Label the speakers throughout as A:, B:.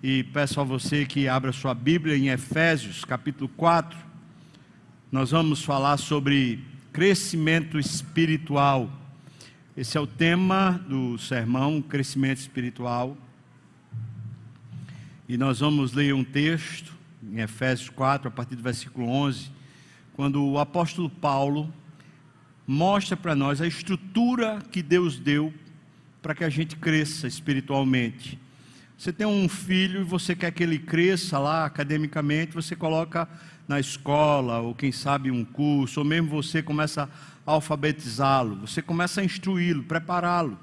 A: E peço a você que abra sua Bíblia em Efésios, capítulo 4. Nós vamos falar sobre crescimento espiritual. Esse é o tema do sermão, crescimento espiritual. E nós vamos ler um texto em Efésios 4, a partir do versículo 11, quando o apóstolo Paulo mostra para nós a estrutura que Deus deu para que a gente cresça espiritualmente. Você tem um filho e você quer que ele cresça lá academicamente, você coloca na escola, ou quem sabe um curso, ou mesmo você começa a alfabetizá-lo, você começa a instruí-lo, prepará-lo.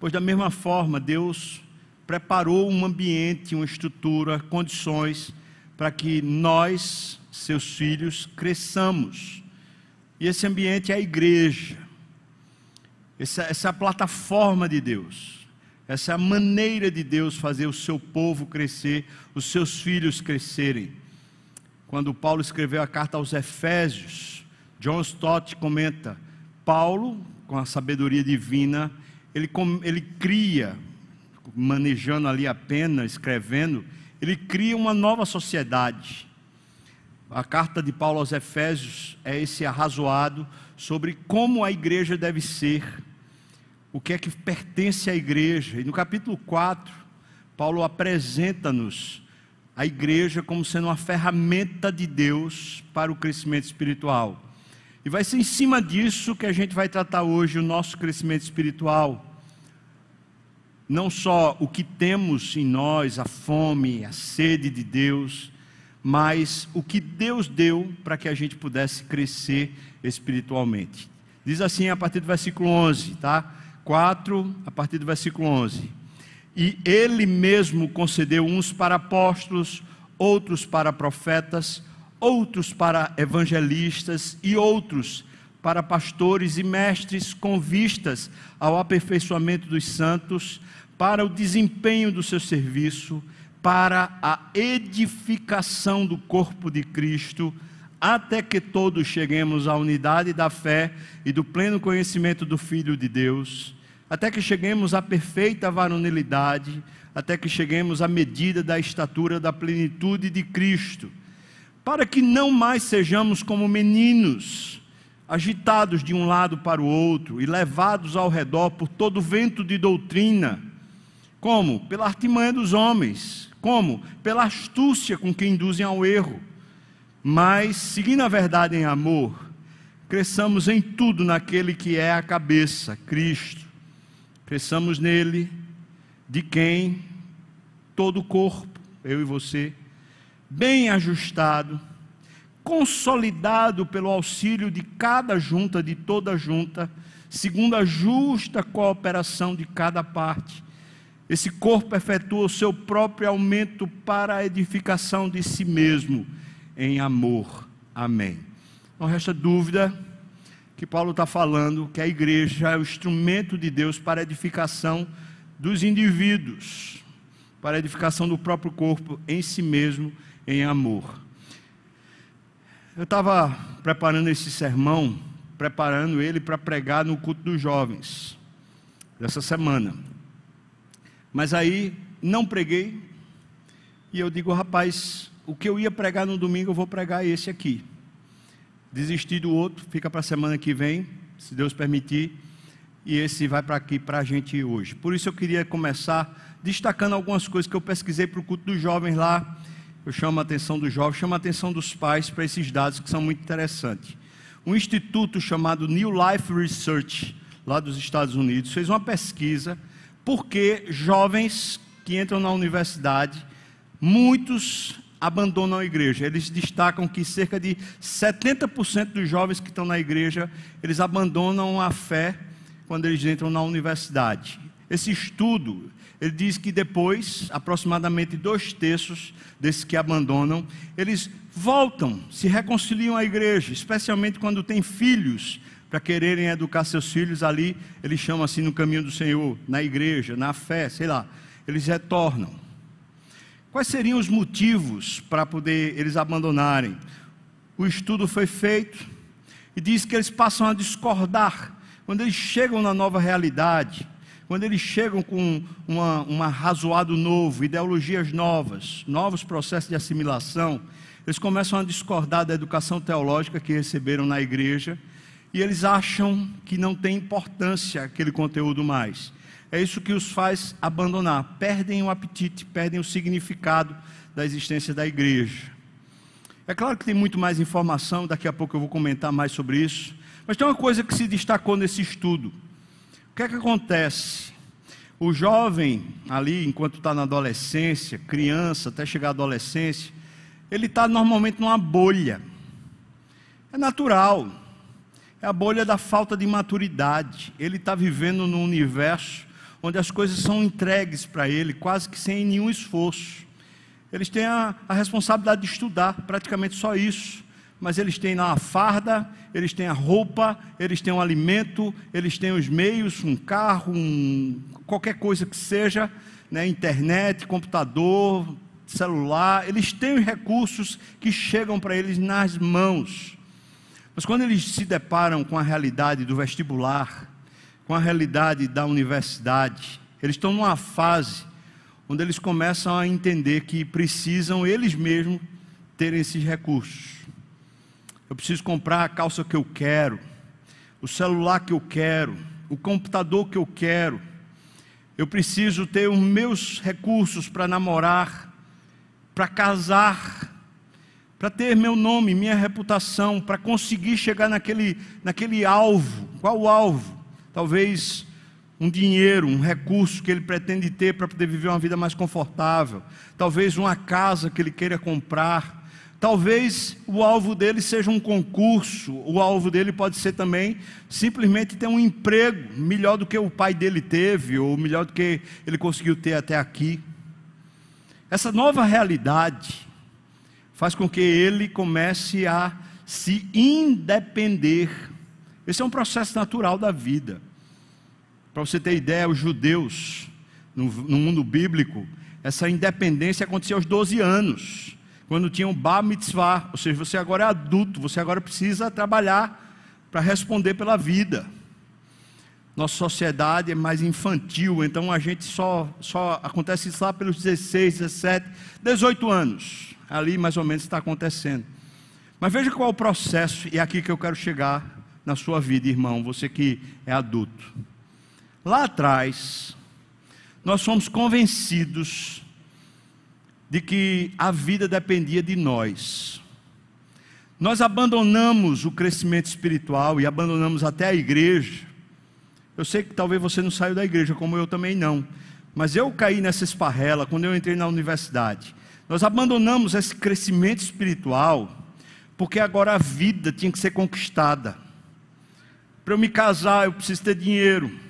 A: Pois da mesma forma, Deus preparou um ambiente, uma estrutura, condições para que nós, seus filhos, cresçamos. E esse ambiente é a igreja. Essa, essa é a plataforma de Deus. Essa é a maneira de Deus fazer o seu povo crescer, os seus filhos crescerem. Quando Paulo escreveu a carta aos Efésios, John Stott comenta: Paulo, com a sabedoria divina, ele, ele cria, manejando ali a pena, escrevendo, ele cria uma nova sociedade. A carta de Paulo aos Efésios é esse arrazoado sobre como a igreja deve ser o que é que pertence à igreja. E no capítulo 4, Paulo apresenta-nos a igreja como sendo uma ferramenta de Deus para o crescimento espiritual. E vai ser em cima disso que a gente vai tratar hoje o nosso crescimento espiritual. Não só o que temos em nós, a fome, a sede de Deus, mas o que Deus deu para que a gente pudesse crescer espiritualmente. Diz assim a partir do versículo 11, tá? 4, a partir do versículo 11. E ele mesmo concedeu uns para apóstolos, outros para profetas, outros para evangelistas e outros para pastores e mestres com vistas ao aperfeiçoamento dos santos, para o desempenho do seu serviço, para a edificação do corpo de Cristo, até que todos cheguemos à unidade da fé e do pleno conhecimento do Filho de Deus, até que cheguemos à perfeita varonilidade, até que cheguemos à medida da estatura da plenitude de Cristo, para que não mais sejamos como meninos, agitados de um lado para o outro e levados ao redor por todo vento de doutrina, como? Pela artimanha dos homens, como? Pela astúcia com que induzem ao erro mas, seguindo a verdade em amor, cresçamos em tudo naquele que é a cabeça, Cristo. Cresçamos nele, de quem todo o corpo, eu e você, bem ajustado, consolidado pelo auxílio de cada junta, de toda junta, segundo a justa cooperação de cada parte. Esse corpo efetua o seu próprio aumento para a edificação de si mesmo em amor. Amém. Não resta dúvida que Paulo está falando que a igreja é o instrumento de Deus para edificação dos indivíduos, para edificação do próprio corpo em si mesmo, em amor. Eu estava preparando esse sermão, preparando ele para pregar no culto dos jovens, dessa semana. Mas aí não preguei, e eu digo, rapaz, o que eu ia pregar no domingo, eu vou pregar esse aqui. Desisti do outro, fica para a semana que vem, se Deus permitir. E esse vai para aqui para a gente hoje. Por isso eu queria começar destacando algumas coisas que eu pesquisei para o culto dos jovens lá. Eu chamo a atenção dos jovens, chamo a atenção dos pais para esses dados que são muito interessantes. Um instituto chamado New Life Research, lá dos Estados Unidos, fez uma pesquisa porque jovens que entram na universidade, muitos abandonam a igreja. Eles destacam que cerca de 70% dos jovens que estão na igreja, eles abandonam a fé quando eles entram na universidade. Esse estudo, ele diz que depois, aproximadamente dois terços desses que abandonam, eles voltam, se reconciliam à igreja, especialmente quando têm filhos para quererem educar seus filhos ali, eles chamam assim no caminho do Senhor, na igreja, na fé, sei lá, eles retornam. Quais seriam os motivos para poder eles abandonarem? O estudo foi feito e diz que eles passam a discordar quando eles chegam na nova realidade, quando eles chegam com uma, um arrazoado novo, ideologias novas, novos processos de assimilação, eles começam a discordar da educação teológica que receberam na igreja e eles acham que não tem importância aquele conteúdo mais. É isso que os faz abandonar, perdem o apetite, perdem o significado da existência da igreja. É claro que tem muito mais informação, daqui a pouco eu vou comentar mais sobre isso, mas tem uma coisa que se destacou nesse estudo. O que é que acontece? O jovem, ali, enquanto está na adolescência, criança, até chegar à adolescência, ele está normalmente numa bolha. É natural. É a bolha da falta de maturidade. Ele está vivendo num universo onde as coisas são entregues para ele, quase que sem nenhum esforço. Eles têm a, a responsabilidade de estudar, praticamente só isso mas eles têm a farda, eles têm a roupa, eles têm o alimento, eles têm os meios, um carro, um, qualquer coisa que seja, né, internet, computador, celular, eles têm os recursos que chegam para eles nas mãos. Mas quando eles se deparam com a realidade do vestibular, com a realidade da universidade, eles estão numa fase onde eles começam a entender que precisam eles mesmos terem esses recursos. Eu preciso comprar a calça que eu quero, o celular que eu quero, o computador que eu quero. Eu preciso ter os meus recursos para namorar, para casar, para ter meu nome, minha reputação, para conseguir chegar naquele, naquele alvo. Qual o alvo? Talvez um dinheiro, um recurso que ele pretende ter para poder viver uma vida mais confortável. Talvez uma casa que ele queira comprar Talvez o alvo dele seja um concurso, o alvo dele pode ser também simplesmente ter um emprego melhor do que o pai dele teve, ou melhor do que ele conseguiu ter até aqui. Essa nova realidade faz com que ele comece a se independer. Esse é um processo natural da vida. Para você ter ideia, os judeus, no, no mundo bíblico, essa independência acontecia aos 12 anos quando tinha um bar mitzvah, ou seja, você agora é adulto, você agora precisa trabalhar para responder pela vida. Nossa sociedade é mais infantil, então a gente só, só acontece isso lá pelos 16, 17, 18 anos. Ali mais ou menos está acontecendo. Mas veja qual é o processo, e é aqui que eu quero chegar na sua vida, irmão, você que é adulto. Lá atrás, nós fomos convencidos de que a vida dependia de nós. Nós abandonamos o crescimento espiritual e abandonamos até a igreja. Eu sei que talvez você não saiu da igreja, como eu também não. Mas eu caí nessa esparrela quando eu entrei na universidade. Nós abandonamos esse crescimento espiritual porque agora a vida tinha que ser conquistada. Para eu me casar, eu preciso ter dinheiro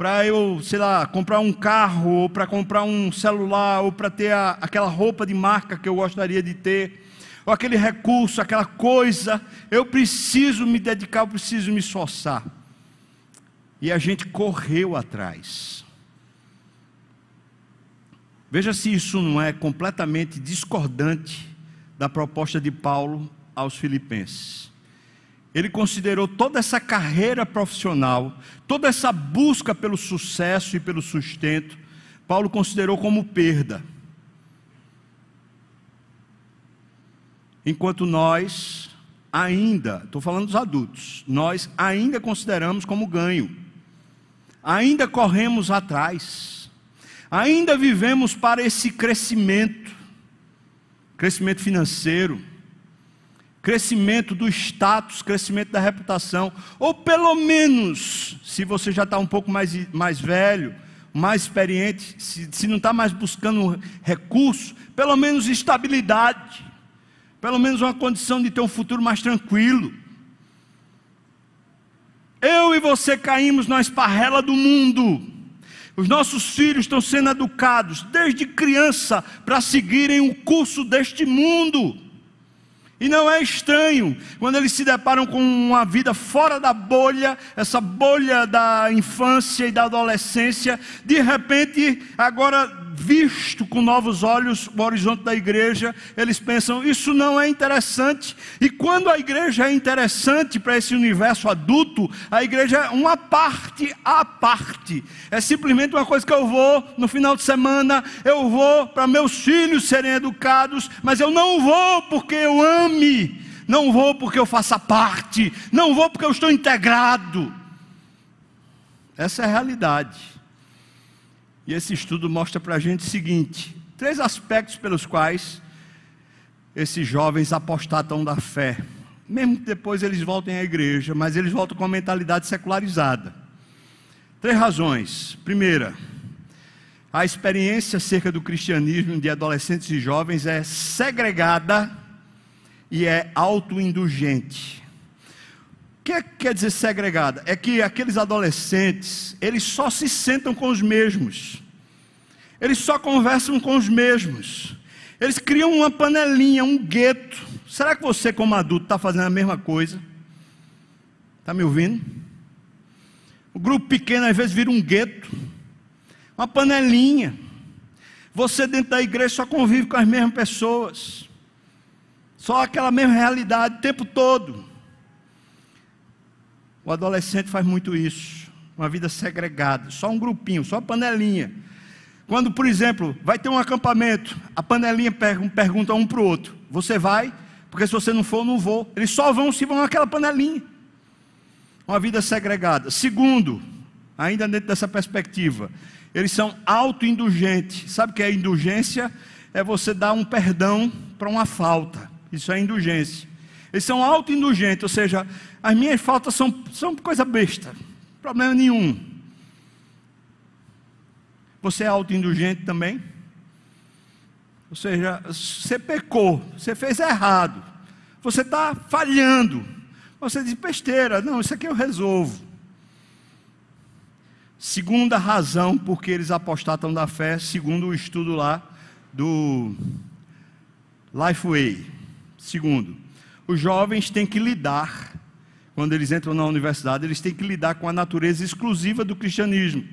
A: para eu, sei lá, comprar um carro, ou para comprar um celular, ou para ter a, aquela roupa de marca que eu gostaria de ter, ou aquele recurso, aquela coisa, eu preciso me dedicar, eu preciso me esforçar. E a gente correu atrás. Veja se isso não é completamente discordante da proposta de Paulo aos Filipenses ele considerou toda essa carreira profissional, toda essa busca pelo sucesso e pelo sustento, Paulo considerou como perda. Enquanto nós ainda, estou falando dos adultos, nós ainda consideramos como ganho, ainda corremos atrás, ainda vivemos para esse crescimento, crescimento financeiro, crescimento do status, crescimento da reputação, ou pelo menos, se você já está um pouco mais, mais velho, mais experiente, se, se não está mais buscando recurso, pelo menos estabilidade, pelo menos uma condição de ter um futuro mais tranquilo. Eu e você caímos na esparrela do mundo. Os nossos filhos estão sendo educados desde criança para seguirem o curso deste mundo. E não é estranho quando eles se deparam com uma vida fora da bolha, essa bolha da infância e da adolescência, de repente agora visto com novos olhos o horizonte da igreja, eles pensam, isso não é interessante. E quando a igreja é interessante para esse universo adulto, a igreja é uma parte à parte. É simplesmente uma coisa que eu vou no final de semana, eu vou para meus filhos serem educados, mas eu não vou porque eu ame, não vou porque eu faça parte, não vou porque eu estou integrado. Essa é a realidade. E esse estudo mostra para a gente o seguinte: três aspectos pelos quais esses jovens apostatam da fé. Mesmo que depois eles voltem à igreja, mas eles voltam com a mentalidade secularizada. Três razões. Primeira, a experiência acerca do cristianismo de adolescentes e jovens é segregada e é autoindulgente. O que quer dizer segregada? É que aqueles adolescentes, eles só se sentam com os mesmos. Eles só conversam com os mesmos. Eles criam uma panelinha, um gueto. Será que você, como adulto, está fazendo a mesma coisa? Está me ouvindo? O grupo pequeno às vezes vira um gueto, uma panelinha. Você dentro da igreja só convive com as mesmas pessoas, só aquela mesma realidade o tempo todo. O adolescente faz muito isso, uma vida segregada, só um grupinho, só panelinha. Quando, por exemplo, vai ter um acampamento, a panelinha pergunta um para o outro: Você vai? Porque se você não for, não vou. Eles só vão se vão naquela panelinha. Uma vida segregada. Segundo, ainda dentro dessa perspectiva, eles são autoindulgentes. Sabe o que é indulgência? É você dar um perdão para uma falta. Isso é indulgência. Eles são autoindulgentes, ou seja, as minhas faltas são, são coisa besta, problema nenhum. Você é autoindulgente também? Ou seja, você pecou, você fez errado, você está falhando. Você diz besteira, não, isso aqui eu resolvo. Segunda razão por que eles apostatam da fé, segundo o estudo lá do Lifeway. Segundo, os jovens têm que lidar, quando eles entram na universidade, eles têm que lidar com a natureza exclusiva do cristianismo.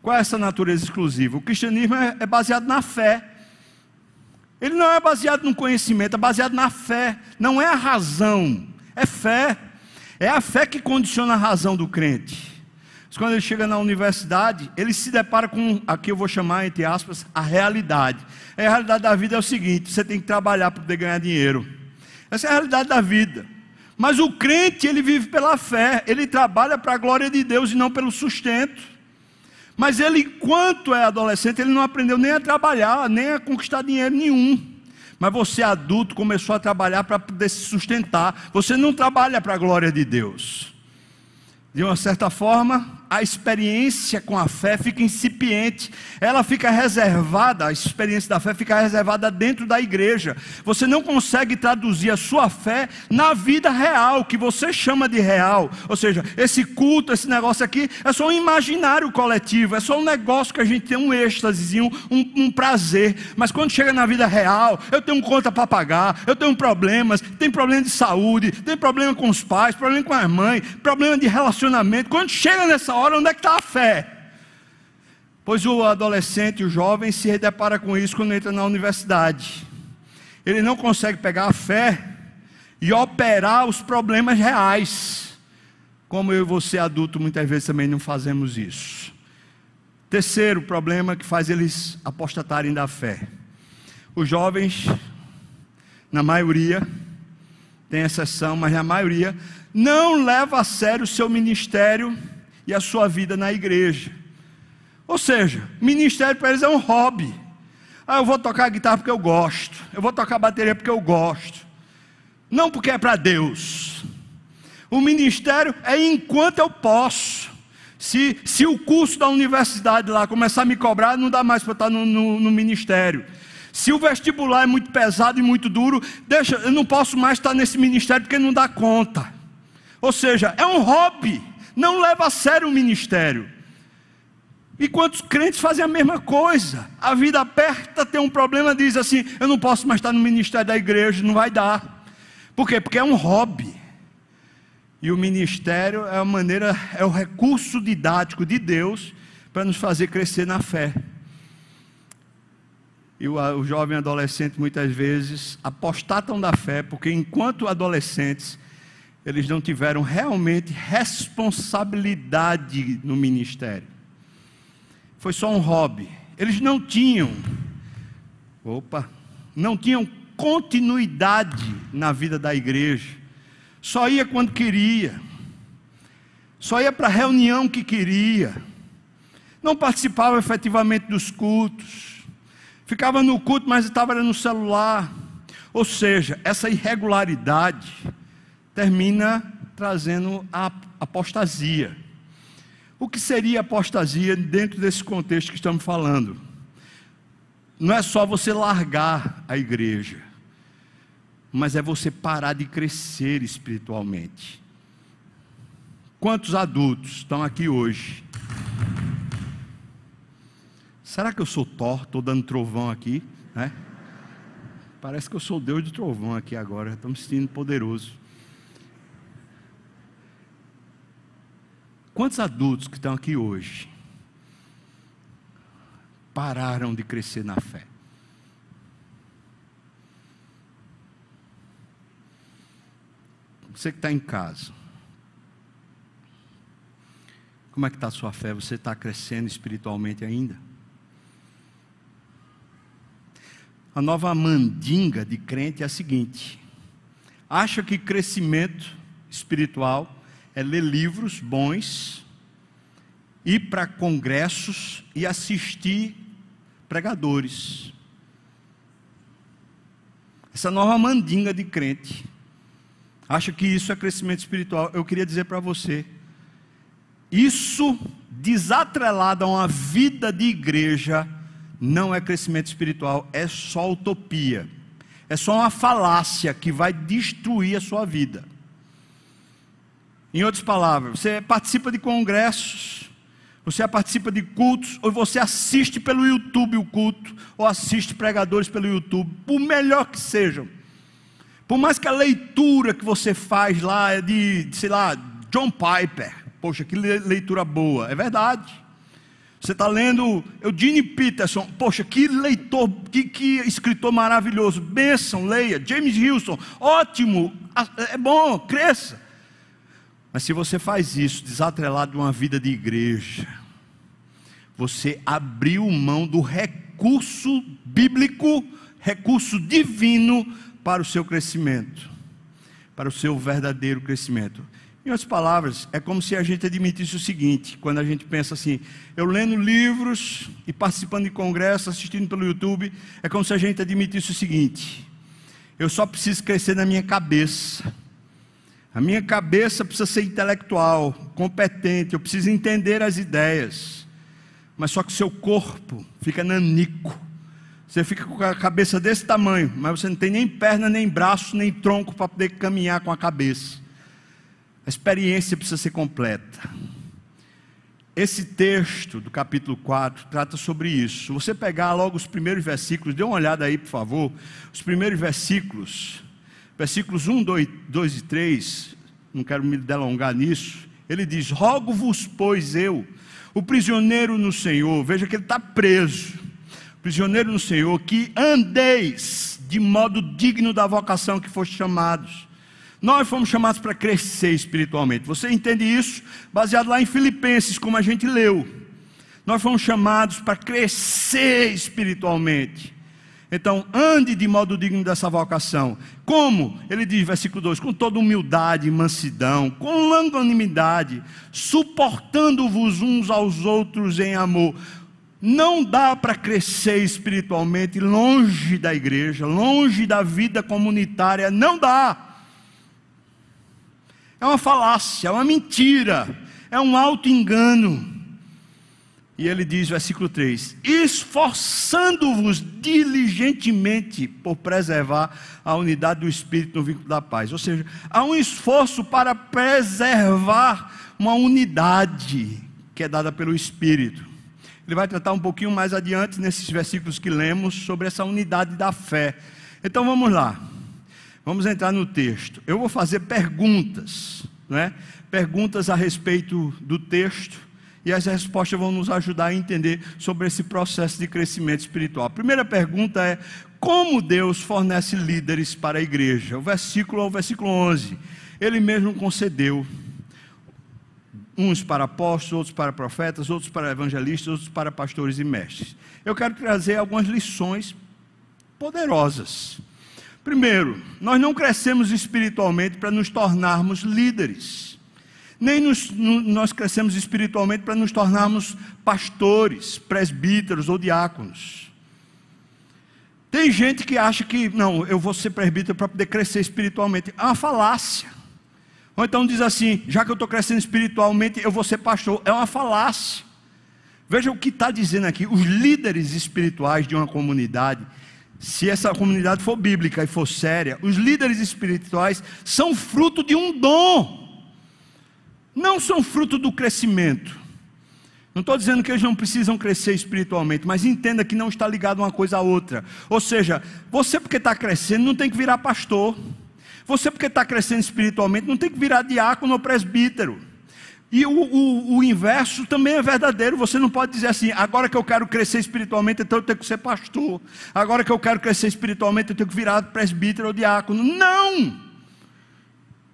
A: Qual é essa natureza exclusiva? O cristianismo é, é baseado na fé. Ele não é baseado no conhecimento, é baseado na fé. Não é a razão, é fé. É a fé que condiciona a razão do crente. Mas quando ele chega na universidade, ele se depara com, aqui eu vou chamar, entre aspas, a realidade. A realidade da vida é o seguinte: você tem que trabalhar para poder ganhar dinheiro. Essa é a realidade da vida. Mas o crente, ele vive pela fé, ele trabalha para a glória de Deus e não pelo sustento. Mas ele, enquanto é adolescente, ele não aprendeu nem a trabalhar, nem a conquistar dinheiro nenhum. Mas você, adulto, começou a trabalhar para poder se sustentar. Você não trabalha para a glória de Deus. De uma certa forma, a experiência com a fé fica incipiente, ela fica reservada, a experiência da fé fica reservada dentro da igreja. Você não consegue traduzir a sua fé na vida real, que você chama de real. Ou seja, esse culto, esse negócio aqui, é só um imaginário coletivo, é só um negócio que a gente tem um êxtase, um, um, prazer. Mas quando chega na vida real, eu tenho conta para pagar, eu tenho problemas, tem problema de saúde, tem problema com os pais, problema com as mães, problema de relacionamento. Quando chega nessa hora, onde é que está a fé? Pois o adolescente, o jovem, se depara com isso quando entra na universidade. Ele não consegue pegar a fé e operar os problemas reais. Como eu e você, adulto, muitas vezes também não fazemos isso. Terceiro problema que faz eles apostatarem da fé. Os jovens, na maioria, tem exceção, mas na maioria, não leva a sério o seu ministério e a sua vida na igreja. Ou seja, ministério para eles é um hobby. Ah, eu vou tocar guitarra porque eu gosto. Eu vou tocar bateria porque eu gosto. Não porque é para Deus. O ministério é enquanto eu posso. Se, se o curso da universidade lá começar a me cobrar, não dá mais para estar no, no, no ministério. Se o vestibular é muito pesado e muito duro, deixa, eu não posso mais estar nesse ministério porque não dá conta. Ou seja, é um hobby não leva a sério o ministério. E quantos crentes fazem a mesma coisa? A vida aperta, tem um problema, diz assim: eu não posso mais estar no ministério da igreja, não vai dar. Por quê? Porque é um hobby. E o ministério é a maneira, é o recurso didático de Deus para nos fazer crescer na fé. e o, o jovem adolescente muitas vezes apostatam da fé, porque enquanto adolescentes, eles não tiveram realmente responsabilidade no ministério. Foi só um hobby. Eles não tinham, opa, não tinham continuidade na vida da igreja. Só ia quando queria. Só ia para a reunião que queria. Não participava efetivamente dos cultos. Ficava no culto, mas estava no celular. Ou seja, essa irregularidade termina trazendo a apostasia. O que seria apostasia dentro desse contexto que estamos falando? Não é só você largar a igreja, mas é você parar de crescer espiritualmente. Quantos adultos estão aqui hoje? Será que eu sou Thor? Estou dando trovão aqui, né? Parece que eu sou Deus de trovão aqui agora. Estou me sentindo poderoso. Quantos adultos que estão aqui hoje pararam de crescer na fé? Você que está em casa, como é que está a sua fé? Você está crescendo espiritualmente ainda? A nova mandinga de crente é a seguinte: acha que crescimento espiritual é ler livros bons, ir para congressos e assistir pregadores. Essa nova mandinga de crente acha que isso é crescimento espiritual. Eu queria dizer para você, isso desatrelado a uma vida de igreja não é crescimento espiritual, é só utopia. É só uma falácia que vai destruir a sua vida. Em outras palavras, você participa de congressos, você participa de cultos, ou você assiste pelo YouTube o culto, ou assiste pregadores pelo YouTube, por melhor que sejam. Por mais que a leitura que você faz lá é de, sei lá, John Piper. Poxa, que leitura boa. É verdade. Você está lendo Eugene Peterson. Poxa, que leitor, que, que escritor maravilhoso. Benção, leia. James Wilson. Ótimo. É bom, cresça. Mas se você faz isso desatrelado de uma vida de igreja, você abriu mão do recurso bíblico, recurso divino para o seu crescimento, para o seu verdadeiro crescimento. Em outras palavras, é como se a gente admitisse o seguinte: quando a gente pensa assim, eu lendo livros e participando de congressos, assistindo pelo YouTube, é como se a gente admitisse o seguinte: eu só preciso crescer na minha cabeça a minha cabeça precisa ser intelectual, competente, eu preciso entender as ideias. Mas só que o seu corpo fica nanico. Você fica com a cabeça desse tamanho, mas você não tem nem perna, nem braço, nem tronco para poder caminhar com a cabeça. A experiência precisa ser completa. Esse texto do capítulo 4 trata sobre isso. Se você pegar logo os primeiros versículos, dê uma olhada aí, por favor. Os primeiros versículos versículos 1, 2, 2 e 3, não quero me delongar nisso. Ele diz: Rogo-vos, pois eu, o prisioneiro no Senhor, veja que ele está preso, prisioneiro no Senhor, que andeis de modo digno da vocação que foste chamados. Nós fomos chamados para crescer espiritualmente. Você entende isso? Baseado lá em Filipenses, como a gente leu. Nós fomos chamados para crescer espiritualmente. Então, ande de modo digno dessa vocação. Como? Ele diz, versículo 2: com toda humildade mansidão, com longanimidade, suportando-vos uns aos outros em amor. Não dá para crescer espiritualmente longe da igreja, longe da vida comunitária, não dá. É uma falácia, é uma mentira, é um auto-engano. E ele diz, versículo 3: esforçando-vos diligentemente por preservar a unidade do Espírito no vínculo da paz. Ou seja, há um esforço para preservar uma unidade que é dada pelo Espírito. Ele vai tratar um pouquinho mais adiante, nesses versículos que lemos, sobre essa unidade da fé. Então vamos lá, vamos entrar no texto. Eu vou fazer perguntas, né? perguntas a respeito do texto E as respostas vão nos ajudar a entender sobre esse processo de crescimento espiritual. A primeira pergunta é: como Deus fornece líderes para a igreja? O versículo é o versículo 11. Ele mesmo concedeu uns para apóstolos, outros para profetas, outros para evangelistas, outros para pastores e mestres. Eu quero trazer algumas lições poderosas. Primeiro, nós não crescemos espiritualmente para nos tornarmos líderes, nem nos, nós crescemos espiritualmente para nos tornarmos pastores, presbíteros ou diáconos. Tem gente que acha que, não, eu vou ser presbítero para poder crescer espiritualmente. É uma falácia. Ou então diz assim: já que eu estou crescendo espiritualmente, eu vou ser pastor. É uma falácia. Veja o que está dizendo aqui: os líderes espirituais de uma comunidade, se essa comunidade for bíblica e for séria, os líderes espirituais são fruto de um dom, não são fruto do crescimento. Não estou dizendo que eles não precisam crescer espiritualmente, mas entenda que não está ligado uma coisa à outra. Ou seja, você porque está crescendo não tem que virar pastor. Você, porque está crescendo espiritualmente, não tem que virar diácono ou presbítero. E o, o, o, inverso também é verdadeiro. Você não pode dizer assim, agora que eu quero crescer espiritualmente, então eu tenho que ser pastor. Agora que eu quero crescer espiritualmente, eu tenho que virar presbítero ou diácono. Não!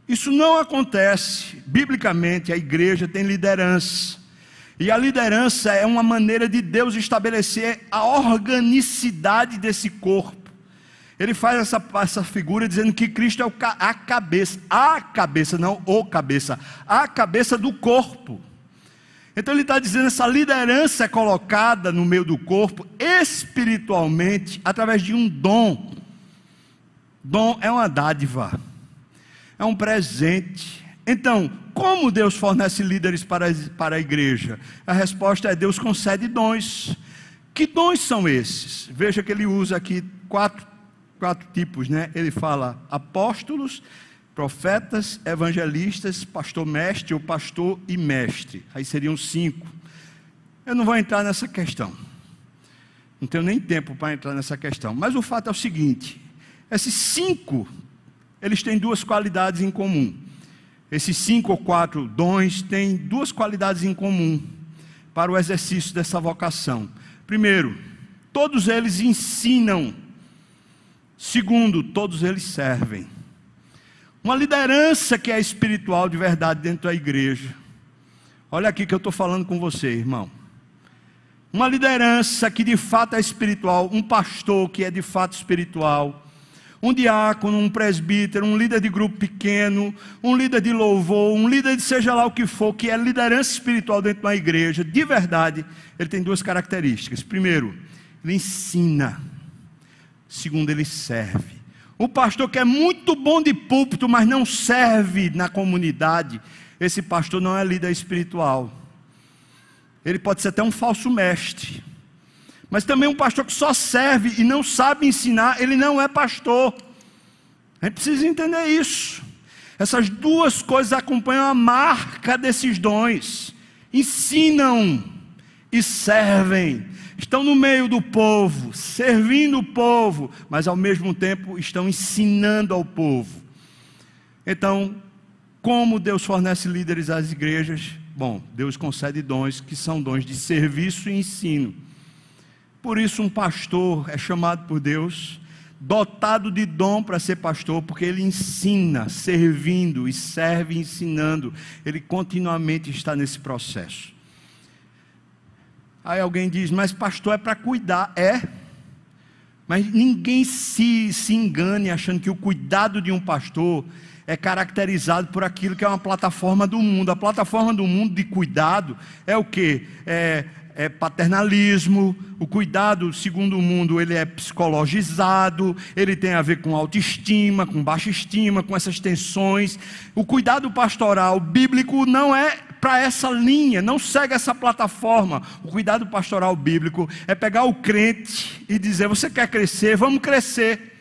A: Isso não acontece. Biblicamente, a igreja tem liderança. E a liderança é uma maneira de Deus estabelecer a organicidade desse corpo. Ele faz essa, essa figura dizendo que Cristo é a cabeça, a cabeça, não o cabeça, a cabeça do corpo. Então ele está dizendo essa liderança é colocada no meio do corpo espiritualmente através de um dom. Dom é uma dádiva, é um presente. Então, como Deus fornece líderes para, para a igreja? A resposta é: Deus concede dons. Que dons são esses? Veja que ele usa aqui quatro quatro tipos, né? Ele fala apóstolos, profetas, evangelistas, pastor mestre ou pastor e mestre. Aí seriam cinco. Eu não vou entrar nessa questão. Não tenho nem tempo para entrar nessa questão. Mas o fato é o seguinte: esses cinco, eles têm duas qualidades em comum. Esses cinco ou quatro dons têm duas qualidades em comum para o exercício dessa vocação. Primeiro, todos eles ensinam Segundo, todos eles servem. Uma liderança que é espiritual de verdade dentro da igreja. Olha aqui que eu estou falando com você, irmão. Uma liderança que de fato é espiritual, um pastor que é de fato espiritual, um diácono, um presbítero, um líder de grupo pequeno, um líder de louvor, um líder de seja lá o que for, que é liderança espiritual dentro de uma igreja, de verdade, ele tem duas características. Primeiro, ele ensina. Segundo, ele serve. O pastor que é muito bom de púlpito, mas não serve na comunidade, esse pastor não é líder espiritual. Ele pode ser até um falso mestre. Mas também um pastor que só serve e não sabe ensinar, ele não é pastor. A gente precisa entender isso. Essas duas coisas acompanham a marca desses dons. Ensinam e servem estão no meio do povo, servindo o povo, mas ao mesmo tempo estão ensinando ao povo. Então, como Deus fornece líderes às igrejas? Bom, Deus concede dons que são dons de serviço e ensino. Por isso, um pastor é chamado por Deus, dotado de dom para ser pastor, porque ele ensina, servindo e serve ensinando. Ele continuamente está nesse processo. Aí alguém diz, mas pastor é para cuidar. É. Mas ninguém se, se engane achando que o cuidado de um pastor é caracterizado por aquilo que é uma plataforma do mundo. A plataforma do mundo de cuidado é o que? É, é paternalismo, o cuidado, segundo o mundo, ele é psicologizado, ele tem a ver com autoestima, com baixa estima, com essas tensões. O cuidado pastoral bíblico não é para essa linha, não segue essa plataforma. O cuidado pastoral bíblico é pegar o crente e dizer: Você quer crescer? Vamos crescer.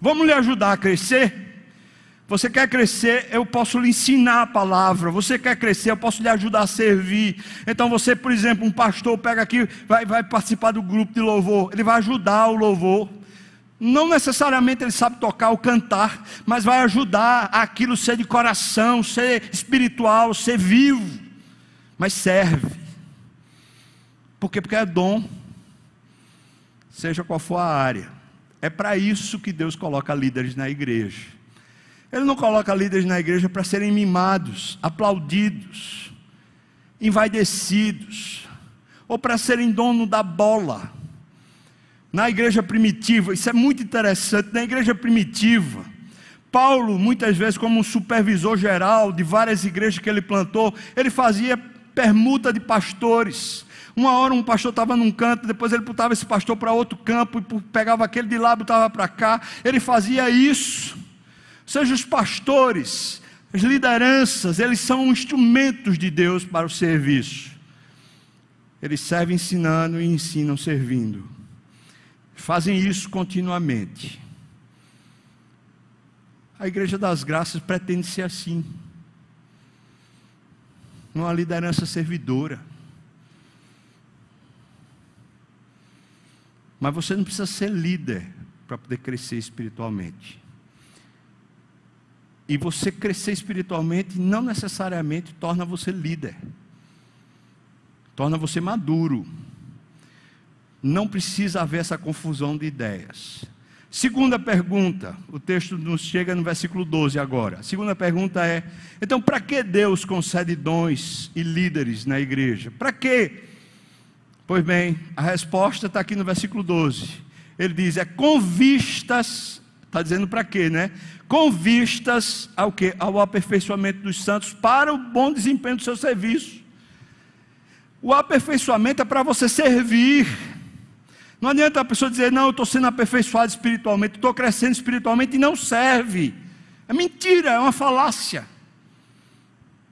A: Vamos lhe ajudar a crescer? Você quer crescer, eu posso lhe ensinar a palavra. Você quer crescer, eu posso lhe ajudar a servir. Então você, por exemplo, um pastor pega aqui, vai, vai participar do grupo de louvor. Ele vai ajudar o louvor. Não necessariamente ele sabe tocar ou cantar, mas vai ajudar aquilo ser de coração, ser espiritual, ser vivo. Mas serve. Por quê? Porque é dom, seja qual for a área. É para isso que Deus coloca líderes na igreja. Ele não coloca líderes na igreja para serem mimados, aplaudidos, envaidecidos, ou para serem dono da bola. Na igreja primitiva, isso é muito interessante, na igreja primitiva, Paulo, muitas vezes, como um supervisor geral de várias igrejas que ele plantou, ele fazia permuta de pastores. Uma hora um pastor estava num canto, depois ele botava esse pastor para outro campo, e pegava aquele de lá, botava para cá. Ele fazia isso. Seja os pastores, as lideranças, eles são instrumentos de Deus para o serviço. Eles servem ensinando e ensinam servindo. Fazem isso continuamente. A Igreja das Graças pretende ser assim. Uma liderança servidora. Mas você não precisa ser líder para poder crescer espiritualmente. E você crescer espiritualmente não necessariamente torna você líder, torna você maduro. Não precisa haver essa confusão de ideias. Segunda pergunta, o texto nos chega no versículo 12 agora. A segunda pergunta é: então, para que Deus concede dons e líderes na igreja? Para quê? Pois bem, a resposta está aqui no versículo 12. Ele diz: é com vistas, está dizendo para quê, né? Com vistas ao que? Ao aperfeiçoamento dos santos para o bom desempenho do seu serviço. O aperfeiçoamento é para você servir não adianta a pessoa dizer, não, eu estou sendo aperfeiçoado espiritualmente, estou crescendo espiritualmente e não serve. É mentira, é uma falácia.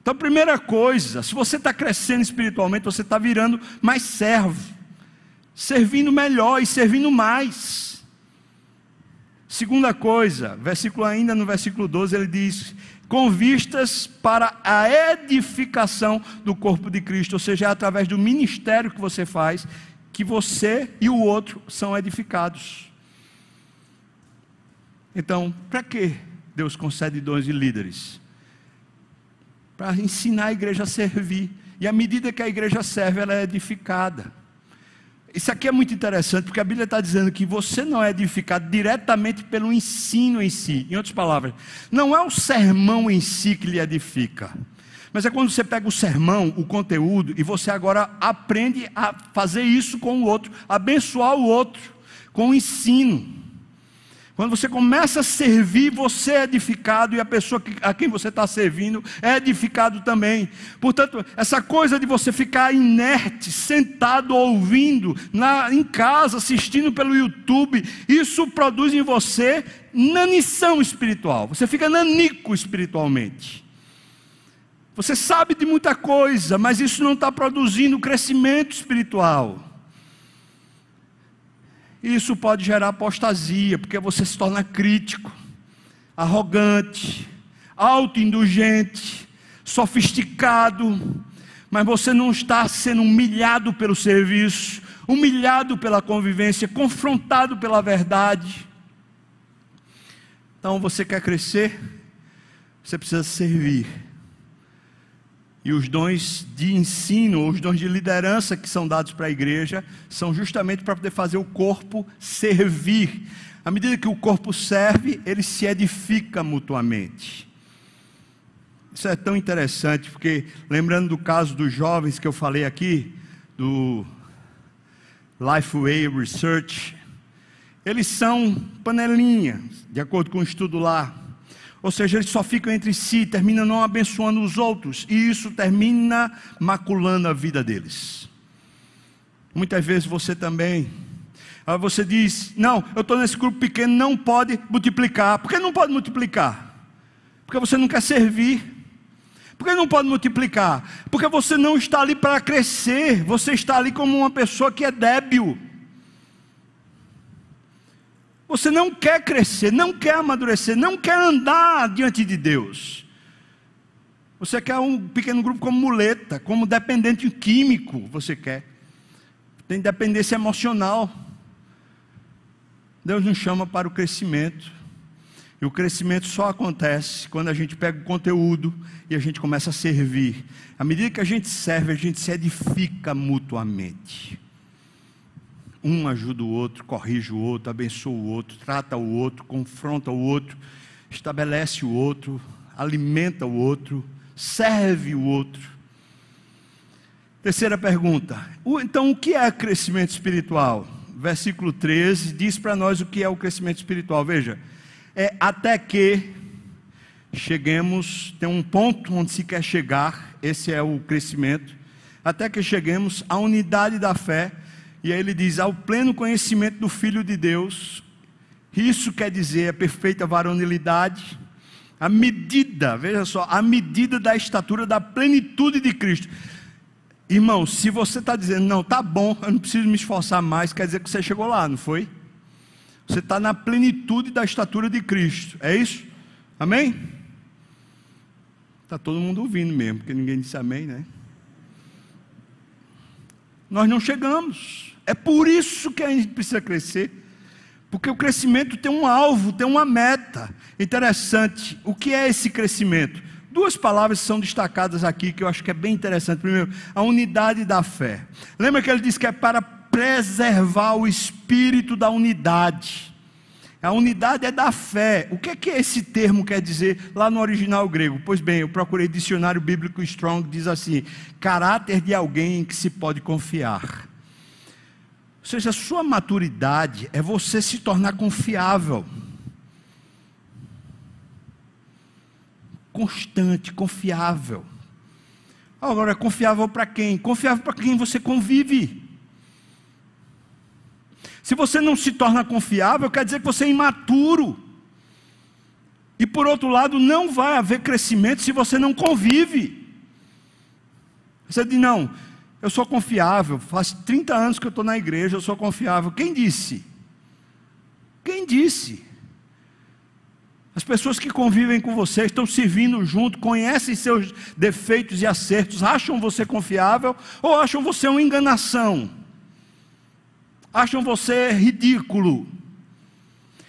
A: Então, primeira coisa, se você está crescendo espiritualmente, você está virando mais servo, servindo melhor e servindo mais. Segunda coisa, versículo ainda no versículo 12, ele diz: com vistas para a edificação do corpo de Cristo, ou seja, é através do ministério que você faz que você e o outro são edificados. Então, para que Deus concede dons de líderes? Para ensinar a igreja a servir. E à medida que a igreja serve, ela é edificada. Isso aqui é muito interessante, porque a Bíblia está dizendo que você não é edificado diretamente pelo ensino em si. Em outras palavras, não é o sermão em si que lhe edifica mas é quando você pega o sermão, o conteúdo, e você agora aprende a fazer isso com o outro, abençoar o outro, com o ensino. Quando você começa a servir, você é edificado e a pessoa a quem você está servindo é edificado também. Portanto, essa coisa de você ficar inerte, sentado ouvindo, na, em casa, assistindo pelo YouTube, isso produz em você nanição espiritual. Você fica nanico espiritualmente. Você sabe de muita coisa, mas isso não está produzindo crescimento espiritual. Isso pode gerar apostasia, porque você se torna crítico, arrogante, autoindulgente, sofisticado, mas você não está sendo humilhado pelo serviço, humilhado pela convivência, confrontado pela verdade. Então você quer crescer, você precisa servir e os dons de ensino, os dons de liderança que são dados para a igreja, são justamente para poder fazer o corpo servir. À medida que o corpo serve, ele se edifica mutuamente. Isso é tão interessante, porque lembrando do caso dos jovens que eu falei aqui, do Lifeway Research, eles são panelinha, de acordo com o estudo lá. Ou seja, eles só ficam entre si, terminam não abençoando os outros, e isso termina maculando a vida deles. Muitas vezes você também. Aí você diz: Não, eu estou nesse grupo pequeno, não pode multiplicar. Por que não pode multiplicar? Porque você não quer servir. Por que não pode multiplicar? Porque você não está ali para crescer, você está ali como uma pessoa que é débil. Você não quer crescer, não quer amadurecer, não quer andar diante de Deus. Você quer um pequeno grupo como muleta, como dependente químico, você quer. Tem dependência emocional. Deus nos chama para o crescimento. E o crescimento só acontece quando a gente pega o conteúdo e a gente começa a servir. À medida que a gente serve, a gente se edifica mutuamente. Um ajuda o outro, corrige o outro, abençoa o outro, trata o outro, confronta o outro, estabelece o outro, alimenta o outro, serve o outro. Terceira pergunta. Então, o que é crescimento espiritual? Versículo 13 diz para nós o que é o crescimento espiritual. Veja, é até que cheguemos, tem um ponto onde se quer chegar, esse é o crescimento, até que cheguemos à unidade da fé, e aí ele diz: ao pleno conhecimento do Filho de Deus, isso quer dizer a perfeita varonilidade, a medida, veja só, a medida da estatura da plenitude de Cristo. Irmão, se você está dizendo, não, tá bom, eu não preciso me esforçar mais, quer dizer que você chegou lá, não foi? Você está na plenitude da estatura de Cristo, é isso? Amém? Está todo mundo ouvindo mesmo, porque ninguém disse amém, né? Nós não chegamos, é por isso que a gente precisa crescer, porque o crescimento tem um alvo, tem uma meta. Interessante, o que é esse crescimento? Duas palavras são destacadas aqui que eu acho que é bem interessante. Primeiro, a unidade da fé. Lembra que ele disse que é para preservar o espírito da unidade. A unidade é da fé. O que é que esse termo quer dizer lá no original grego? Pois bem, eu procurei dicionário bíblico Strong, diz assim: caráter de alguém em que se pode confiar. Ou seja, a sua maturidade é você se tornar confiável. Constante, confiável. Agora, confiável para quem? Confiável para quem você convive. Se você não se torna confiável, quer dizer que você é imaturo. E por outro lado, não vai haver crescimento se você não convive. Você diz, não, eu sou confiável, faz 30 anos que eu estou na igreja, eu sou confiável. Quem disse? Quem disse? As pessoas que convivem com você, estão servindo junto, conhecem seus defeitos e acertos, acham você confiável ou acham você uma enganação? acham você ridículo.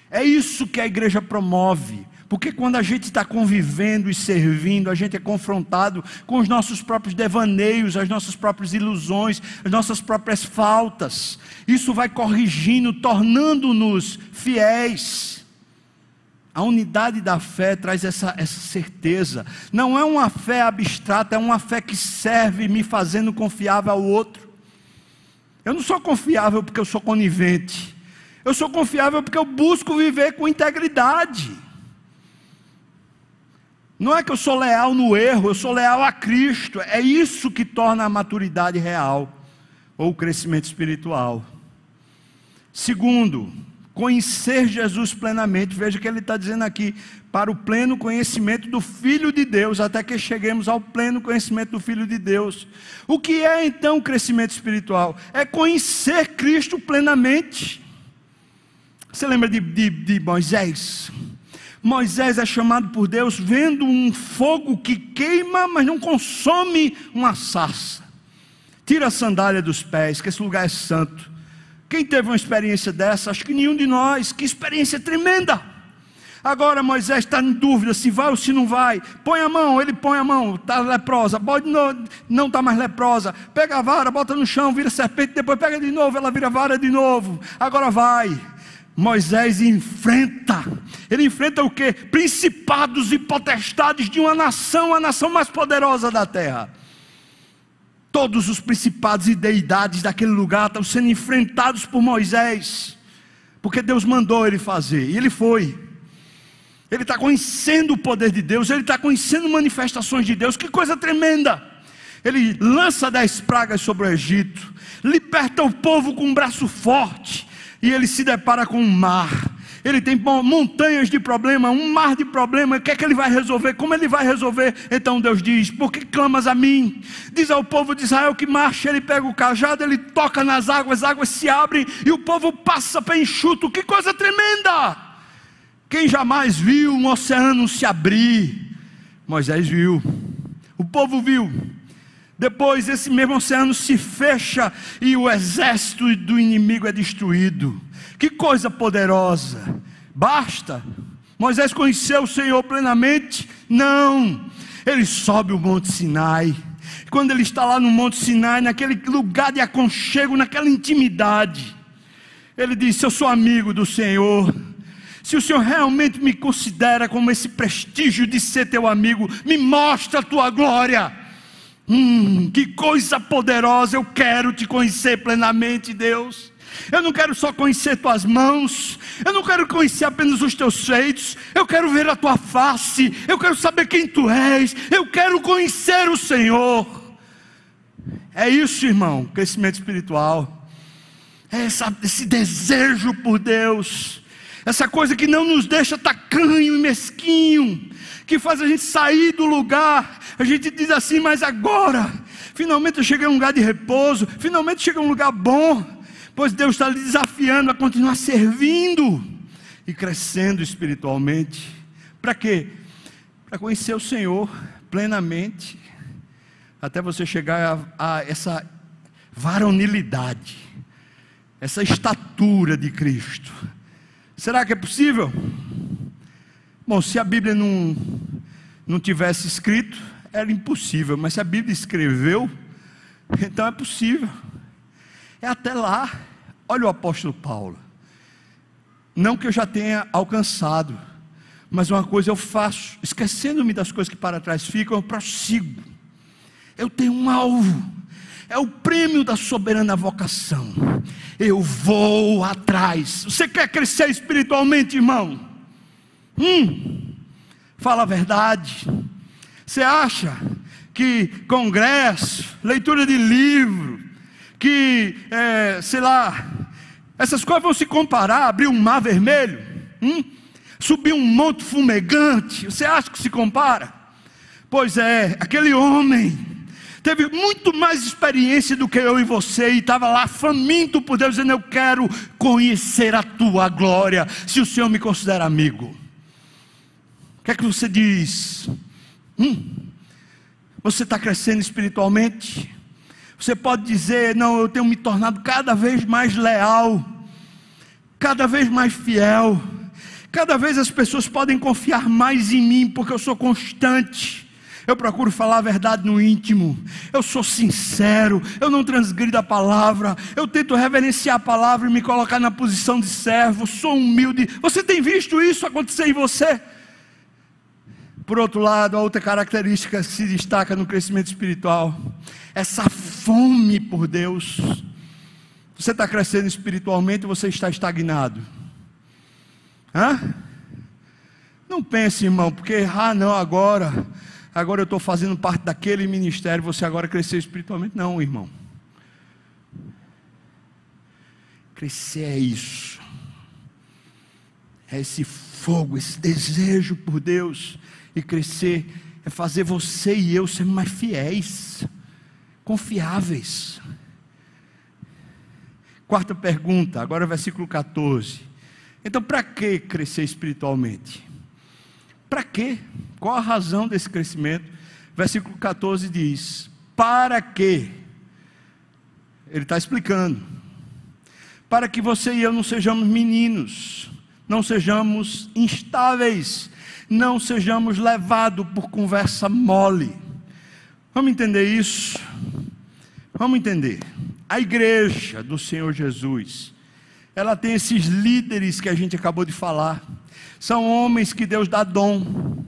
A: É isso que a igreja promove. Porque quando a gente está convivendo e servindo, a gente é confrontado com os nossos próprios devaneios, as nossas próprias ilusões, as nossas próprias faltas. Isso vai corrigindo, tornando-nos fiéis. A unidade da fé traz essa, essa certeza. Não é uma fé abstrata, é uma fé que serve me fazendo confiável ao outro. Eu não sou confiável porque eu sou conivente. Eu sou confiável porque eu busco viver com integridade. Não é que eu sou leal no erro, eu sou leal a Cristo. É isso que torna a maturidade real ou o crescimento espiritual. Segundo, conhecer Jesus plenamente. Veja que ele está dizendo aqui: para o pleno conhecimento do Filho de Deus, até que cheguemos ao pleno conhecimento do Filho de Deus. O que é então crescimento espiritual? É conhecer Cristo plenamente. Você lembra de, de, de Moisés? Moisés é chamado por Deus vendo um fogo que queima, mas não consome uma sarça. Tira a sandália dos pés, que esse lugar é santo. Quem teve uma experiência dessa? Acho que nenhum de nós. Que experiência tremenda! Agora Moisés está em dúvida se vai ou se não vai. Põe a mão, ele põe a mão, está leprosa. Pode não está mais leprosa. Pega a vara, bota no chão, vira serpente, depois pega de novo, ela vira vara de novo. Agora vai. Moisés enfrenta. Ele enfrenta o que? Principados e potestades de uma nação, a nação mais poderosa da terra. Todos os principados e deidades daquele lugar estão sendo enfrentados por Moisés, porque Deus mandou ele fazer, e ele foi. Ele está conhecendo o poder de Deus, ele está conhecendo manifestações de Deus, que coisa tremenda! Ele lança dez pragas sobre o Egito, liberta o povo com um braço forte, e ele se depara com um mar ele tem montanhas de problema, um mar de problema, o que é que ele vai resolver? Como ele vai resolver? Então Deus diz: Por que clamas a mim? Diz ao povo de Israel que marcha, ele pega o cajado, ele toca nas águas, as águas se abrem e o povo passa para enxuto. Que coisa tremenda! Quem jamais viu um oceano se abrir? Moisés viu, o povo viu. Depois esse mesmo oceano se fecha e o exército do inimigo é destruído. Que coisa poderosa! Basta, Moisés conheceu o Senhor plenamente? Não. Ele sobe o Monte Sinai. Quando ele está lá no Monte Sinai, naquele lugar de aconchego, naquela intimidade, ele disse: Eu sou amigo do Senhor. Se o Senhor realmente me considera como esse prestígio de ser teu amigo, me mostra a tua glória. Hum, que coisa poderosa, eu quero te conhecer plenamente, Deus. Eu não quero só conhecer tuas mãos, eu não quero conhecer apenas os teus feitos, eu quero ver a tua face, eu quero saber quem tu és, eu quero conhecer o Senhor. É isso, irmão, crescimento espiritual, é essa, esse desejo por Deus, essa coisa que não nos deixa tacanho e mesquinho, que faz a gente sair do lugar, a gente diz assim, mas agora, finalmente eu cheguei a um lugar de repouso, finalmente cheguei a um lugar bom, pois Deus está lhe desafiando a continuar servindo e crescendo espiritualmente. Para quê? Para conhecer o Senhor plenamente, até você chegar a, a essa varonilidade, essa estatura de Cristo. Será que é possível? Bom, se a Bíblia não, não tivesse escrito, era impossível, mas se a Bíblia escreveu, então é possível. É até lá. Olha o apóstolo Paulo. Não que eu já tenha alcançado, mas uma coisa eu faço, esquecendo-me das coisas que para trás ficam, eu prossigo. Eu tenho um alvo, é o prêmio da soberana vocação. Eu vou atrás. Você quer crescer espiritualmente, irmão? Hum, fala a verdade. Você acha que congresso, leitura de livro, que, é, sei lá, essas coisas vão se comparar, abrir um mar vermelho, hum? subir um monte fumegante, você acha que se compara? Pois é, aquele homem teve muito mais experiência do que eu e você, e estava lá faminto por Deus, dizendo: Eu quero conhecer a tua glória, se o Senhor me considera amigo. Que é que você diz? Hum, você está crescendo espiritualmente? Você pode dizer: Não, eu tenho me tornado cada vez mais leal, cada vez mais fiel. Cada vez as pessoas podem confiar mais em mim, porque eu sou constante. Eu procuro falar a verdade no íntimo. Eu sou sincero. Eu não transgrido a palavra. Eu tento reverenciar a palavra e me colocar na posição de servo. Sou humilde. Você tem visto isso acontecer em você? Por outro lado, a outra característica que se destaca no crescimento espiritual, essa fome por Deus. Você está crescendo espiritualmente, você está estagnado. Hã? Não pense, irmão, porque, ah, não, agora, agora eu estou fazendo parte daquele ministério, você agora cresceu espiritualmente. Não, irmão. Crescer é isso, é esse fogo, esse desejo por Deus e crescer é fazer você e eu sermos mais fiéis, confiáveis. Quarta pergunta, agora versículo 14. Então, para que crescer espiritualmente? Para quê? Qual a razão desse crescimento? Versículo 14 diz: Para que? Ele está explicando. Para que você e eu não sejamos meninos, não sejamos instáveis, não sejamos levados por conversa mole. Vamos entender isso? Vamos entender. A igreja do Senhor Jesus, ela tem esses líderes que a gente acabou de falar. São homens que Deus dá dom.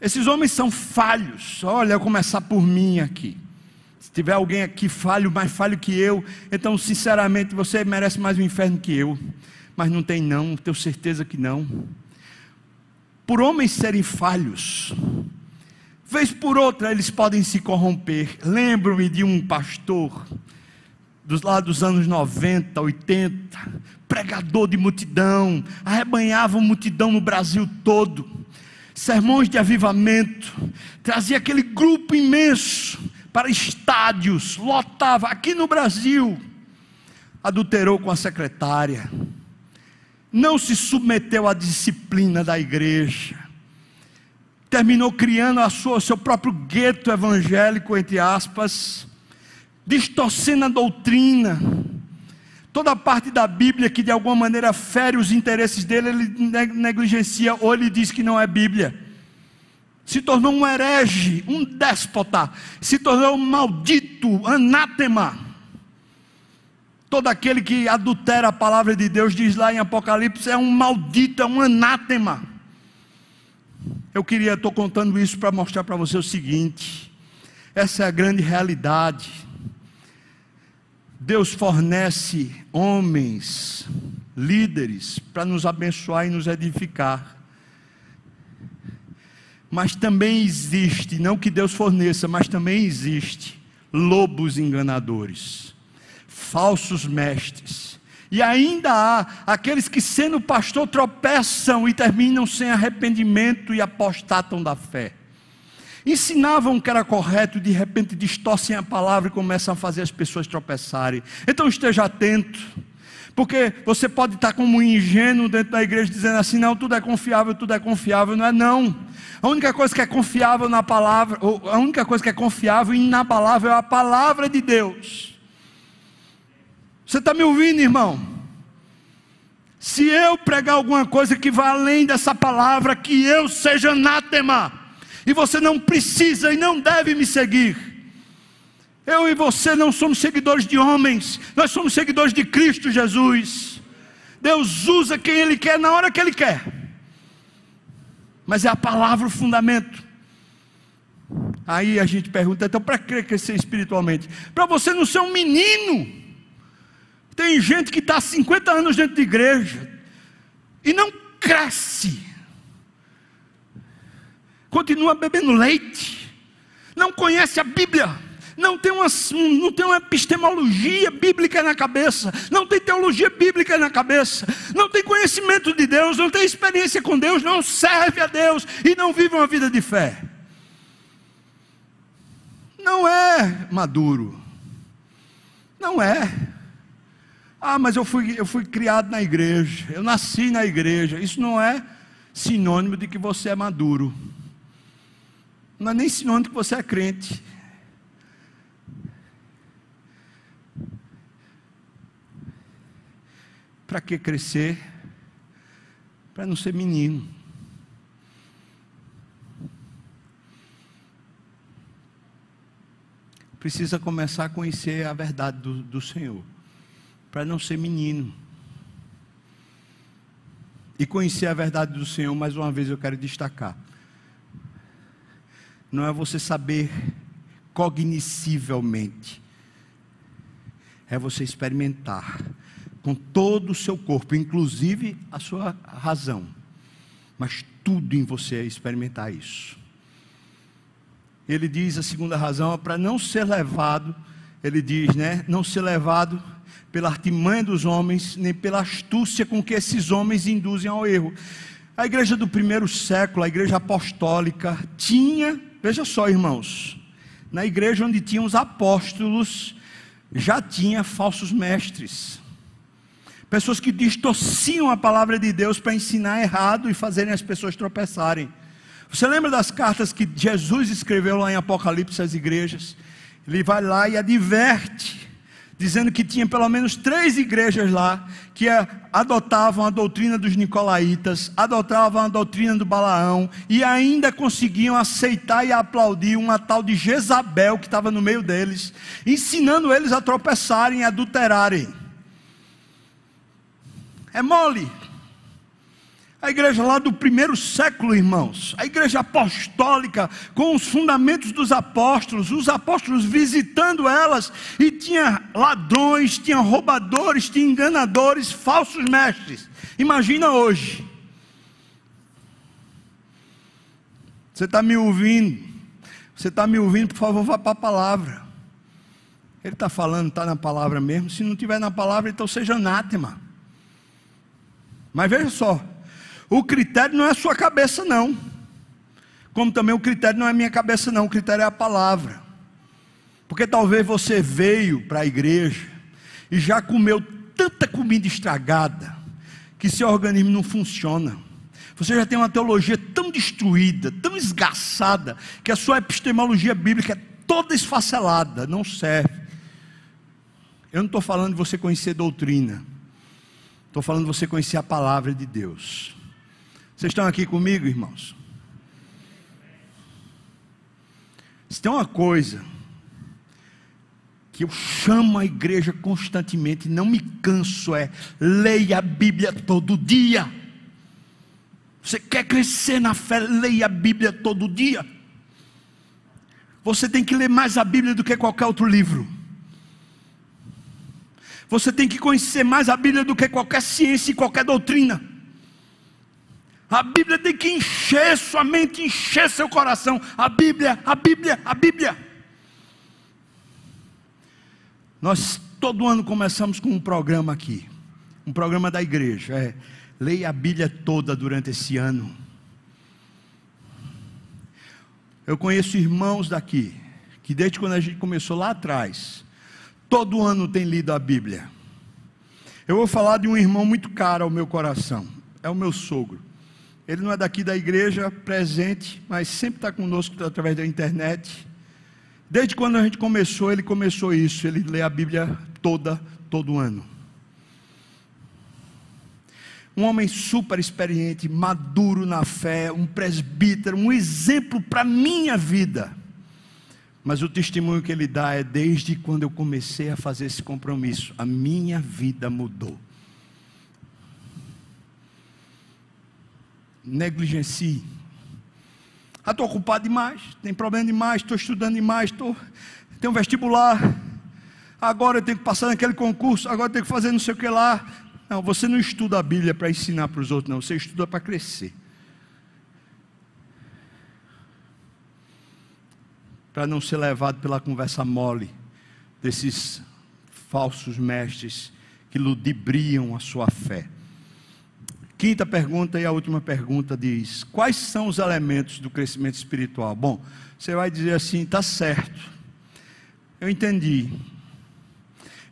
A: Esses homens são falhos. Olha, eu começar por mim aqui. Se tiver alguém aqui falho, mais falho que eu, então sinceramente você merece mais um inferno que eu. Mas não tem não, tenho certeza que não por homens serem falhos, vez por outra eles podem se corromper. Lembro-me de um pastor dos lá dos anos 90, 80, pregador de multidão, arrebanhava multidão no Brasil todo, sermões de avivamento, trazia aquele grupo imenso para estádios, lotava. Aqui no Brasil, adulterou com a secretária, não se submeteu à disciplina da igreja, terminou criando a sua, seu próprio gueto evangélico, entre aspas, distorcendo a doutrina, Toda parte da Bíblia que de alguma maneira fere os interesses dele, ele negligencia ou ele diz que não é Bíblia. Se tornou um herege, um déspota, se tornou um maldito, anátema. Todo aquele que adultera a palavra de Deus, diz lá em Apocalipse, é um maldito, é um anátema. Eu queria, estou contando isso para mostrar para você o seguinte: essa é a grande realidade. Deus fornece homens, líderes, para nos abençoar e nos edificar. Mas também existe, não que Deus forneça, mas também existe lobos enganadores, falsos mestres. E ainda há aqueles que, sendo pastor, tropeçam e terminam sem arrependimento e apostatam da fé. Ensinavam que era correto, de repente distorcem a palavra e começam a fazer as pessoas tropeçarem. Então esteja atento, porque você pode estar como um ingênuo dentro da igreja dizendo assim: não, tudo é confiável, tudo é confiável. Não é, não. A única coisa que é confiável na palavra, a única coisa que é confiável e inabalável é a palavra de Deus. Você está me ouvindo, irmão? Se eu pregar alguma coisa que vá além dessa palavra, que eu seja anátema, e você não precisa e não deve me seguir. Eu e você não somos seguidores de homens, nós somos seguidores de Cristo Jesus. Deus usa quem Ele quer na hora que Ele quer, mas é a palavra o fundamento. Aí a gente pergunta, então para que crescer espiritualmente? Para você não ser um menino tem gente que está há 50 anos dentro de igreja e não cresce, continua bebendo leite, não conhece a Bíblia, não tem, uma, não tem uma epistemologia bíblica na cabeça, não tem teologia bíblica na cabeça, não tem conhecimento de Deus, não tem experiência com Deus, não serve a Deus e não vive uma vida de fé. Não é maduro, não é. Ah, mas eu fui, eu fui criado na igreja, eu nasci na igreja. Isso não é sinônimo de que você é maduro. Não é nem sinônimo de que você é crente. Para que crescer? Para não ser menino. Precisa começar a conhecer a verdade do, do Senhor para não ser menino. E conhecer a verdade do Senhor, mais uma vez eu quero destacar. Não é você saber cognitivamente, é você experimentar com todo o seu corpo, inclusive a sua razão, mas tudo em você é experimentar isso. Ele diz a segunda razão, para não ser levado, ele diz, né? Não ser levado pela artimanha dos homens, nem pela astúcia com que esses homens induzem ao erro. A igreja do primeiro século, a igreja apostólica, tinha, veja só, irmãos, na igreja onde tinham os apóstolos, já tinha falsos mestres. Pessoas que distorciam a palavra de Deus para ensinar errado e fazerem as pessoas tropeçarem. Você lembra das cartas que Jesus escreveu lá em Apocalipse às igrejas? Ele vai lá e adverte dizendo que tinha pelo menos três igrejas lá que adotavam a doutrina dos nicolaítas, adotavam a doutrina do Balaão e ainda conseguiam aceitar e aplaudir uma tal de Jezabel que estava no meio deles, ensinando eles a tropeçarem e adulterarem. É mole. A igreja lá do primeiro século, irmãos, a igreja apostólica, com os fundamentos dos apóstolos, os apóstolos visitando elas, e tinha ladrões, tinha roubadores, tinha enganadores, falsos mestres. Imagina hoje. Você está me ouvindo? Você está me ouvindo? Por favor, vá para a palavra. Ele está falando, está na palavra mesmo. Se não tiver na palavra, então seja anátema. Mas veja só. O critério não é a sua cabeça, não. Como também o critério não é a minha cabeça, não. O critério é a palavra. Porque talvez você veio para a igreja e já comeu tanta comida estragada que seu organismo não funciona. Você já tem uma teologia tão destruída, tão esgaçada, que a sua epistemologia bíblica é toda esfacelada, não serve. Eu não estou falando de você conhecer doutrina. Estou falando de você conhecer a palavra de Deus. Vocês estão aqui comigo, irmãos? Se tem uma coisa que eu chamo a igreja constantemente, não me canso, é leia a Bíblia todo dia. Você quer crescer na fé, leia a Bíblia todo dia. Você tem que ler mais a Bíblia do que qualquer outro livro. Você tem que conhecer mais a Bíblia do que qualquer ciência e qualquer doutrina. A Bíblia tem que encher sua mente, encher seu coração. A Bíblia, a Bíblia, a Bíblia. Nós todo ano começamos com um programa aqui, um programa da igreja. É, leia a Bíblia toda durante esse ano. Eu conheço irmãos daqui que desde quando a gente começou lá atrás, todo ano tem lido a Bíblia. Eu vou falar de um irmão muito caro ao meu coração. É o meu sogro. Ele não é daqui da igreja, presente, mas sempre está conosco através da internet. Desde quando a gente começou, ele começou isso. Ele lê a Bíblia toda, todo ano. Um homem super experiente, maduro na fé, um presbítero, um exemplo para a minha vida. Mas o testemunho que ele dá é desde quando eu comecei a fazer esse compromisso, a minha vida mudou. Negligencie. Ah, estou ocupado demais, tem problema demais, estou estudando demais, estou, tenho um vestibular, agora eu tenho que passar naquele concurso, agora eu tenho que fazer não sei o que lá. Não, você não estuda a Bíblia para ensinar para os outros, não, você estuda para crescer. para não ser levado pela conversa mole desses falsos mestres que ludibriam a sua fé. Quinta pergunta e a última pergunta diz: Quais são os elementos do crescimento espiritual? Bom, você vai dizer assim: está certo. Eu entendi.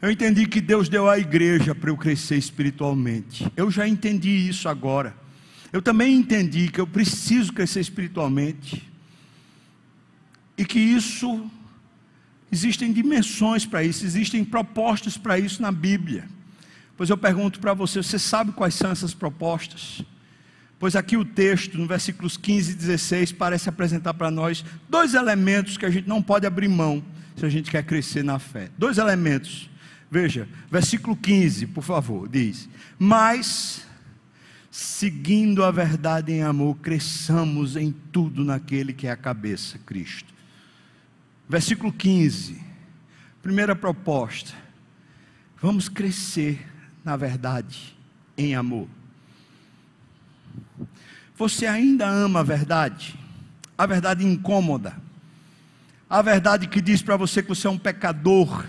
A: Eu entendi que Deus deu à igreja para eu crescer espiritualmente. Eu já entendi isso agora. Eu também entendi que eu preciso crescer espiritualmente e que isso existem dimensões para isso, existem propostas para isso na Bíblia. Pois eu pergunto para você, você sabe quais são essas propostas? Pois aqui o texto, no versículos 15 e 16, parece apresentar para nós dois elementos que a gente não pode abrir mão se a gente quer crescer na fé. Dois elementos. Veja, versículo 15, por favor, diz: Mas seguindo a verdade em amor, cresçamos em tudo naquele que é a cabeça, Cristo. Versículo 15. Primeira proposta. Vamos crescer na verdade, em amor. Você ainda ama a verdade? A verdade incômoda. A verdade que diz para você que você é um pecador.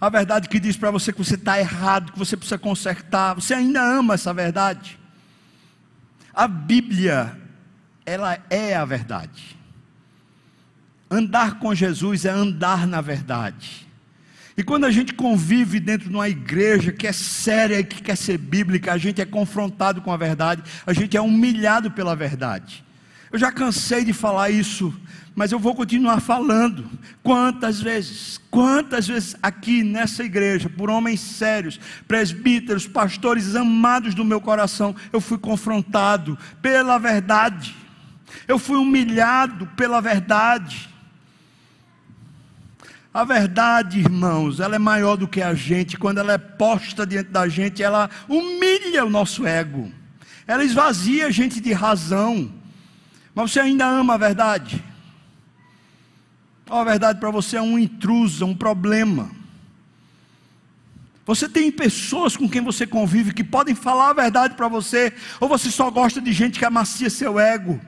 A: A verdade que diz para você que você está errado, que você precisa consertar. Você ainda ama essa verdade? A Bíblia, ela é a verdade. Andar com Jesus é andar na verdade. E quando a gente convive dentro de uma igreja que é séria e que quer ser bíblica, a gente é confrontado com a verdade, a gente é humilhado pela verdade. Eu já cansei de falar isso, mas eu vou continuar falando. Quantas vezes, quantas vezes aqui nessa igreja, por homens sérios, presbíteros, pastores amados do meu coração, eu fui confrontado pela verdade, eu fui humilhado pela verdade. A verdade, irmãos, ela é maior do que a gente. Quando ela é posta diante da gente, ela humilha o nosso ego. Ela esvazia a gente de razão. Mas você ainda ama a verdade? a verdade para você é um intruso, um problema. Você tem pessoas com quem você convive que podem falar a verdade para você, ou você só gosta de gente que amacia seu ego?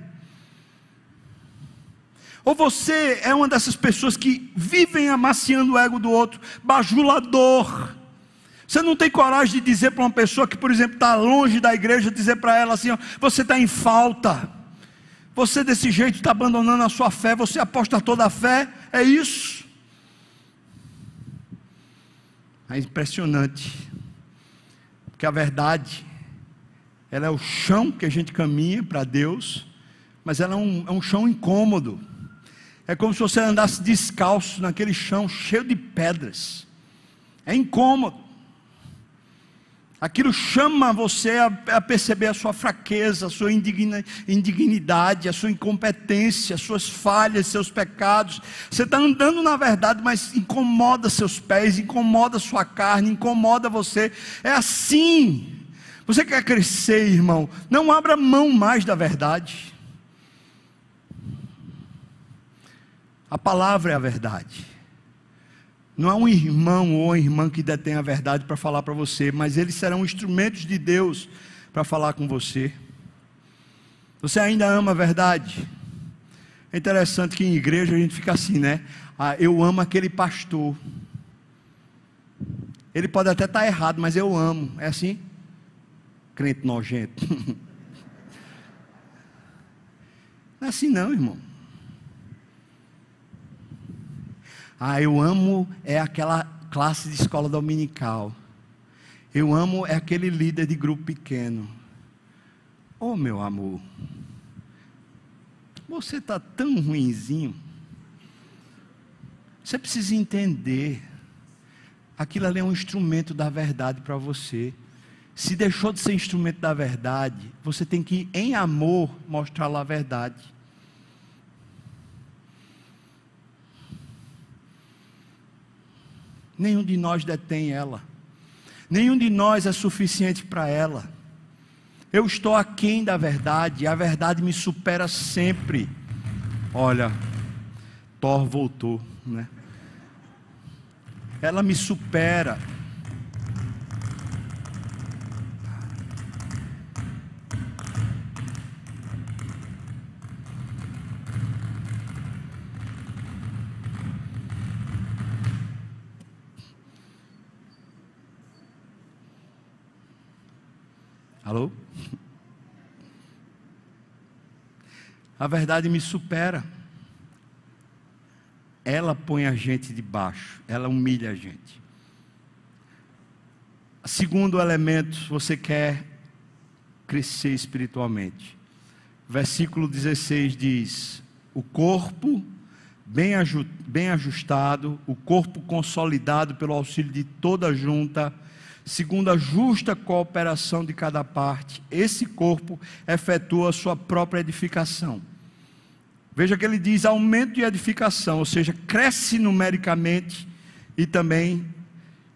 A: Ou você é uma dessas pessoas que vivem amaciando o ego do outro, bajulador. Você não tem coragem de dizer para uma pessoa que, por exemplo, está longe da igreja, dizer para ela assim: ó, você está em falta. Você desse jeito está abandonando a sua fé, você aposta toda a fé, é isso. É impressionante, porque a verdade, ela é o chão que a gente caminha para Deus, mas ela é um, é um chão incômodo. É como se você andasse descalço naquele chão cheio de pedras. É incômodo. Aquilo chama você a, a, perceber a sua fraqueza, a sua indigna, indignidade, a sua incompetência, as suas falhas, seus pecados. Você está andando na verdade, mas incomoda seus pés, incomoda sua carne, incomoda você. É assim. Você quer crescer, irmão? Não abra mão mais da verdade. A palavra é a verdade. Não é um irmão ou uma irmã que detém a verdade para falar para você, mas eles serão instrumentos de Deus para falar com você. Você ainda ama a verdade? É interessante que em igreja a gente fica assim, né? Ah, eu amo aquele pastor. Ele pode até estar errado, mas eu amo. É assim? Crente nojento. Não é assim não, irmão. Ah, eu amo é aquela classe de escola dominical. Eu amo é aquele líder de grupo pequeno. Oh, meu amor. Você está tão ruinzinho. Você precisa entender. Aquilo ali é um instrumento da verdade para você. Se deixou de ser instrumento da verdade, você tem que, em amor, mostrar lá a verdade. Nenhum de nós detém ela. Nenhum de nós é suficiente para ela. Eu estou aquém da verdade, a verdade me supera sempre. Olha, Thor voltou, né? Ela me supera. Alô? A verdade me supera. Ela põe a gente de baixo, ela humilha a gente. Segundo elemento, você quer crescer espiritualmente. Versículo 16 diz: O corpo bem, ajustado, o corpo consolidado pelo auxílio de toda junta, segundo a justa cooperação de cada parte, esse corpo efetua a sua própria edificação. Veja que ele diz aumento de edificação, ou seja, cresce numericamente e também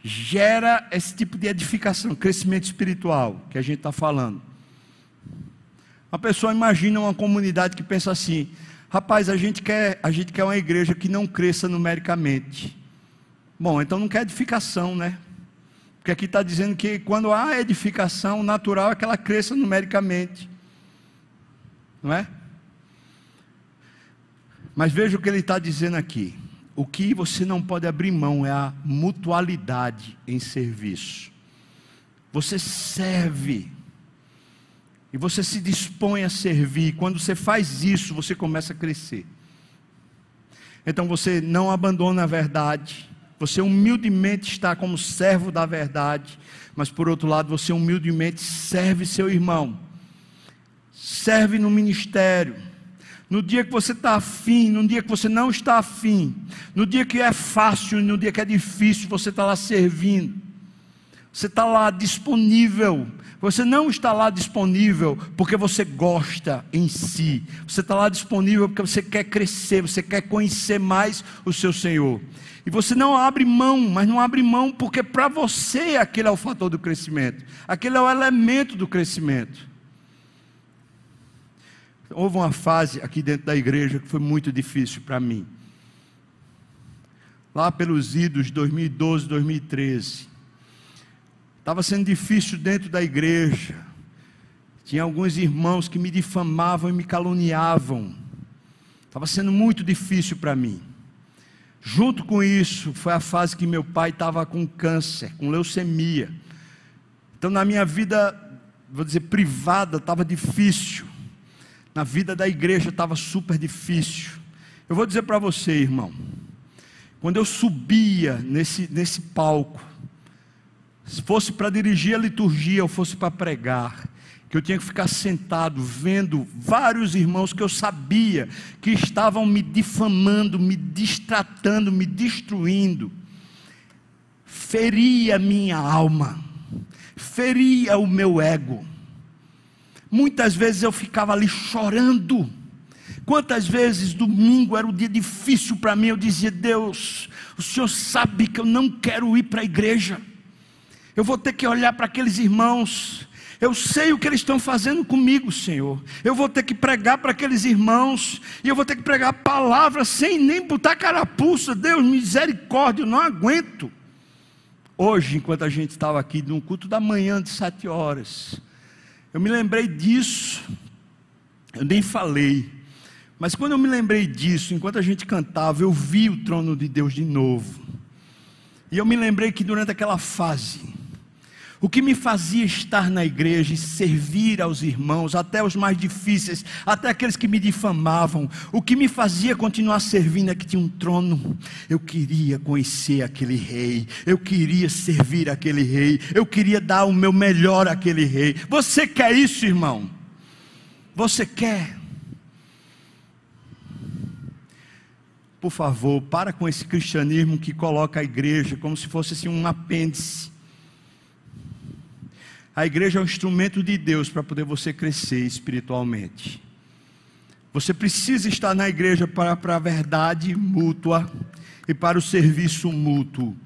A: gera esse tipo de edificação, crescimento espiritual que a gente está falando. Uma pessoa imagina uma comunidade que pensa assim: rapaz, a gente quer, a gente quer uma igreja que não cresça numericamente. Bom, então não quer edificação, né? Porque aqui está dizendo que quando há edificação, natural é que ela cresça numericamente. Não é? Mas veja o que ele está dizendo aqui. O que você não pode abrir mão é a mutualidade em serviço. Você serve. E você se dispõe a servir. Quando você faz isso, você começa a crescer. Então você não abandona a verdade você humildemente está como servo da verdade, mas por outro lado, você humildemente serve seu irmão, serve no ministério. No dia que você está afim, no dia que você não está afim, no dia que é fácil, no dia que é difícil, você está lá servindo, você está lá disponível. Você não está lá disponível porque você gosta em si, você está lá disponível porque você quer crescer, você quer conhecer mais o seu Senhor. E você não abre mão, mas não abre mão porque para você aquele é o fator do crescimento, aquele é o elemento do crescimento. Houve uma fase aqui dentro da igreja que foi muito difícil para mim. Lá pelos idos 2012, 2013. Estava sendo difícil dentro da igreja. Tinha alguns irmãos que me difamavam e me caluniavam. Estava sendo muito difícil para mim. Junto com isso, foi a fase que meu pai estava com câncer, com leucemia. Então, na minha vida, vou dizer, privada, estava difícil. Na vida da igreja estava super difícil. Eu vou dizer para você, irmão, quando eu subia nesse, nesse palco, se fosse para dirigir a liturgia ou fosse para pregar, que eu tinha que ficar sentado vendo vários irmãos que eu sabia que estavam me difamando, me distratando, me destruindo. feria minha alma, feria o meu ego. Muitas vezes eu ficava ali chorando. Quantas vezes domingo era um dia difícil para mim, eu dizia: Deus, o Senhor sabe que eu não quero ir para a igreja. Eu vou ter que olhar para aqueles irmãos. Eu sei o que eles estão fazendo comigo, Senhor. Eu vou ter que pregar para aqueles irmãos. E eu vou ter que pregar palavras sem nem botar carapuça. Deus, misericórdia, eu não aguento. Hoje, enquanto a gente estava aqui num culto da manhã de sete horas, eu me lembrei disso. Eu nem falei. Mas quando eu me lembrei disso, enquanto a gente cantava, eu vi o trono de Deus de novo. E eu me lembrei que durante aquela fase, o que me fazia estar na igreja e servir aos irmãos, até os mais difíceis, até aqueles que me difamavam, o que me fazia continuar servindo é que tinha um trono. Eu queria conhecer aquele rei, eu queria servir aquele rei, eu queria dar o meu melhor àquele rei. Você quer isso, irmão? Você quer? Por favor, para com esse cristianismo que coloca a igreja como se fosse assim, um apêndice. A igreja é um instrumento de Deus para poder você crescer espiritualmente. Você precisa estar na igreja para, para a verdade mútua e para o serviço mútuo.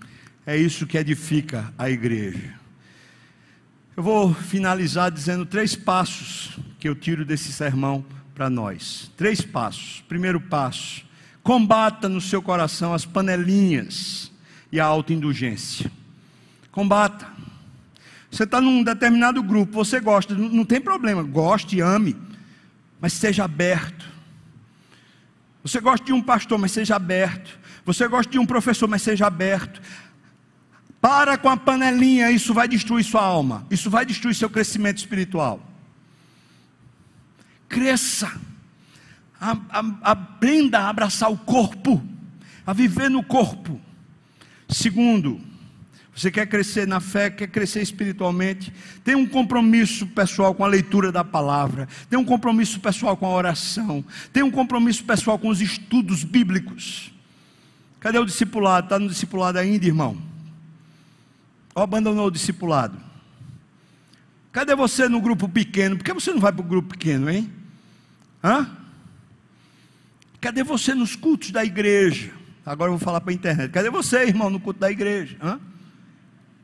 A: É isso que edifica a igreja. Eu vou finalizar dizendo três passos que eu tiro desse sermão para nós. Três passos. Primeiro passo Combata no seu coração as panelinhas e a autoindulgência. Combata. Você está num determinado grupo, você gosta, não, tem problema, goste, ame, mas seja aberto. Você gosta de um pastor, mas seja aberto. Você gosta de um professor, mas seja aberto. Para com a panelinha, isso vai destruir sua alma, isso vai destruir seu crescimento espiritual. Cresça aprenda a abraçar o corpo, a viver no corpo. Segundo, você quer crescer na fé, quer crescer espiritualmente, tem um compromisso pessoal com a leitura da palavra, tem um compromisso pessoal com a oração, tem um compromisso pessoal com os estudos bíblicos. Cadê o discipulado? Está no discipulado ainda, irmão? Ou abandonou o discipulado? Cadê você no grupo pequeno? Por que você não vai para o grupo pequeno, hein? Hã? Cadê você nos cultos da igreja? Agora eu vou falar para a internet. Cadê você, irmão, no culto da igreja?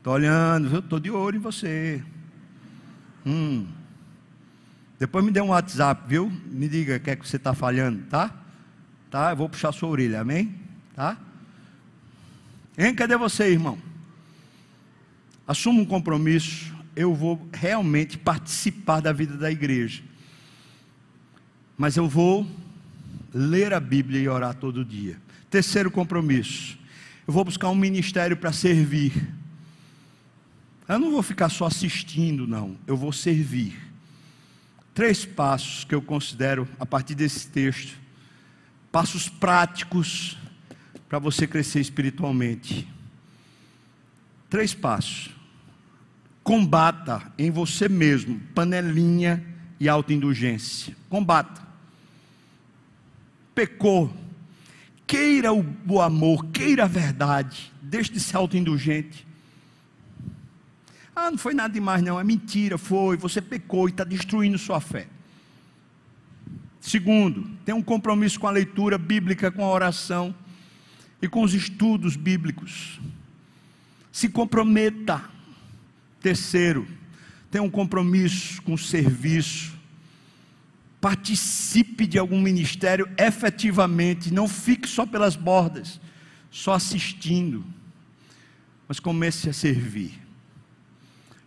A: Estou olhando, eu estou de olho em você. Hum. Depois me dê um WhatsApp, viu? Me diga o que é que você está falhando, tá? Tá? Eu vou puxar sua orelha, amém? Tá? Hein? Cadê você, irmão? Assuma um compromisso. Eu vou realmente participar da vida da igreja. Mas eu vou ler a Bíblia e orar todo dia. Terceiro compromisso: eu vou buscar um ministério para servir. Eu não vou ficar só assistindo, não, eu vou servir. Três passos que eu considero, a partir desse texto, passos práticos para você crescer espiritualmente. Três passos. Combata em você mesmo panelinha e autoindulgência. Combata pecou, queira o, amor, queira a verdade, deixe de ser autoindulgente. Ah, não foi nada demais, não, é mentira, foi, você pecou e está destruindo sua fé. Segundo, tem um compromisso com a leitura bíblica, com a oração e com os estudos bíblicos. Se comprometa. Terceiro, tem um compromisso com o serviço participe de algum ministério efetivamente, não fique só pelas bordas, só assistindo, mas comece a servir.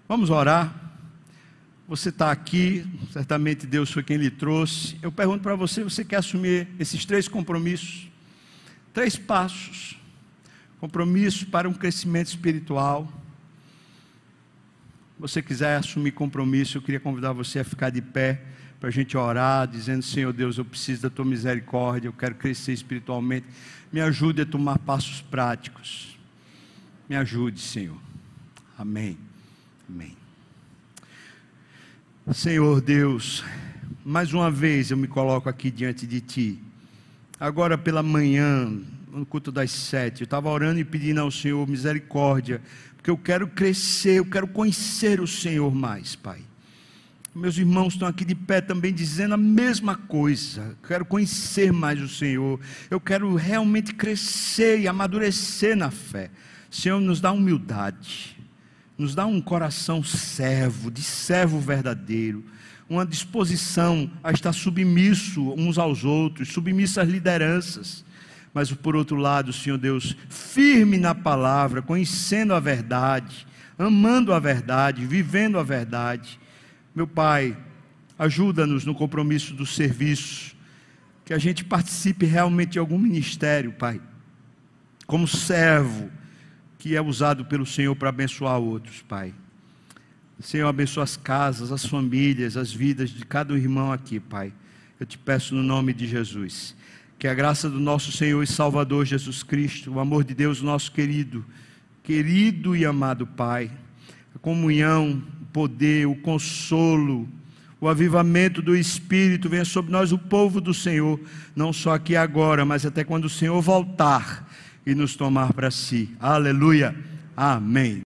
A: Vamos orar. Você está aqui, certamente Deus foi quem lhe trouxe. Eu pergunto para você: você quer assumir esses três compromissos? Três passos. Compromisso para um crescimento espiritual. Se você quiser assumir compromisso, eu queria convidar você a ficar de pé para a gente orar, dizendo: Senhor Deus, eu preciso da tua misericórdia, eu quero crescer espiritualmente. Me ajude a tomar passos práticos. Me ajude, Senhor. Amém. Amém. Senhor Deus, mais uma vez eu me coloco aqui diante de Ti. Agora pela manhã, no culto das sete. Eu estava orando e pedindo ao Senhor misericórdia, porque eu quero crescer, eu quero conhecer o Senhor mais, Pai. Meus irmãos estão aqui de pé também dizendo a mesma coisa. Quero conhecer mais o Senhor. Eu quero realmente crescer e amadurecer na fé. Senhor, nos dá humildade. Nos dá um coração servo, de servo verdadeiro uma disposição a estar submisso uns aos outros, submisso às lideranças. Mas por outro lado, Senhor Deus, firme na palavra, conhecendo a verdade, amando a verdade, vivendo a verdade. Meu Pai, ajuda-nos no compromisso do serviço, que a gente participe realmente de algum ministério, Pai, como servo que é usado pelo Senhor para abençoar outros, Pai. Senhor, abençoa as casas, as famílias, as vidas de cada irmão aqui, Pai. Eu te peço no nome de Jesus. Que a graça do nosso Senhor e Salvador Jesus Cristo, o amor de Deus, nosso querido, querido e amado Pai, a comunhão, o poder, o consolo, o avivamento do Espírito venha sobre nós, o povo do Senhor, não só aqui agora, mas até quando o Senhor voltar e nos tomar para si. Aleluia. Amém.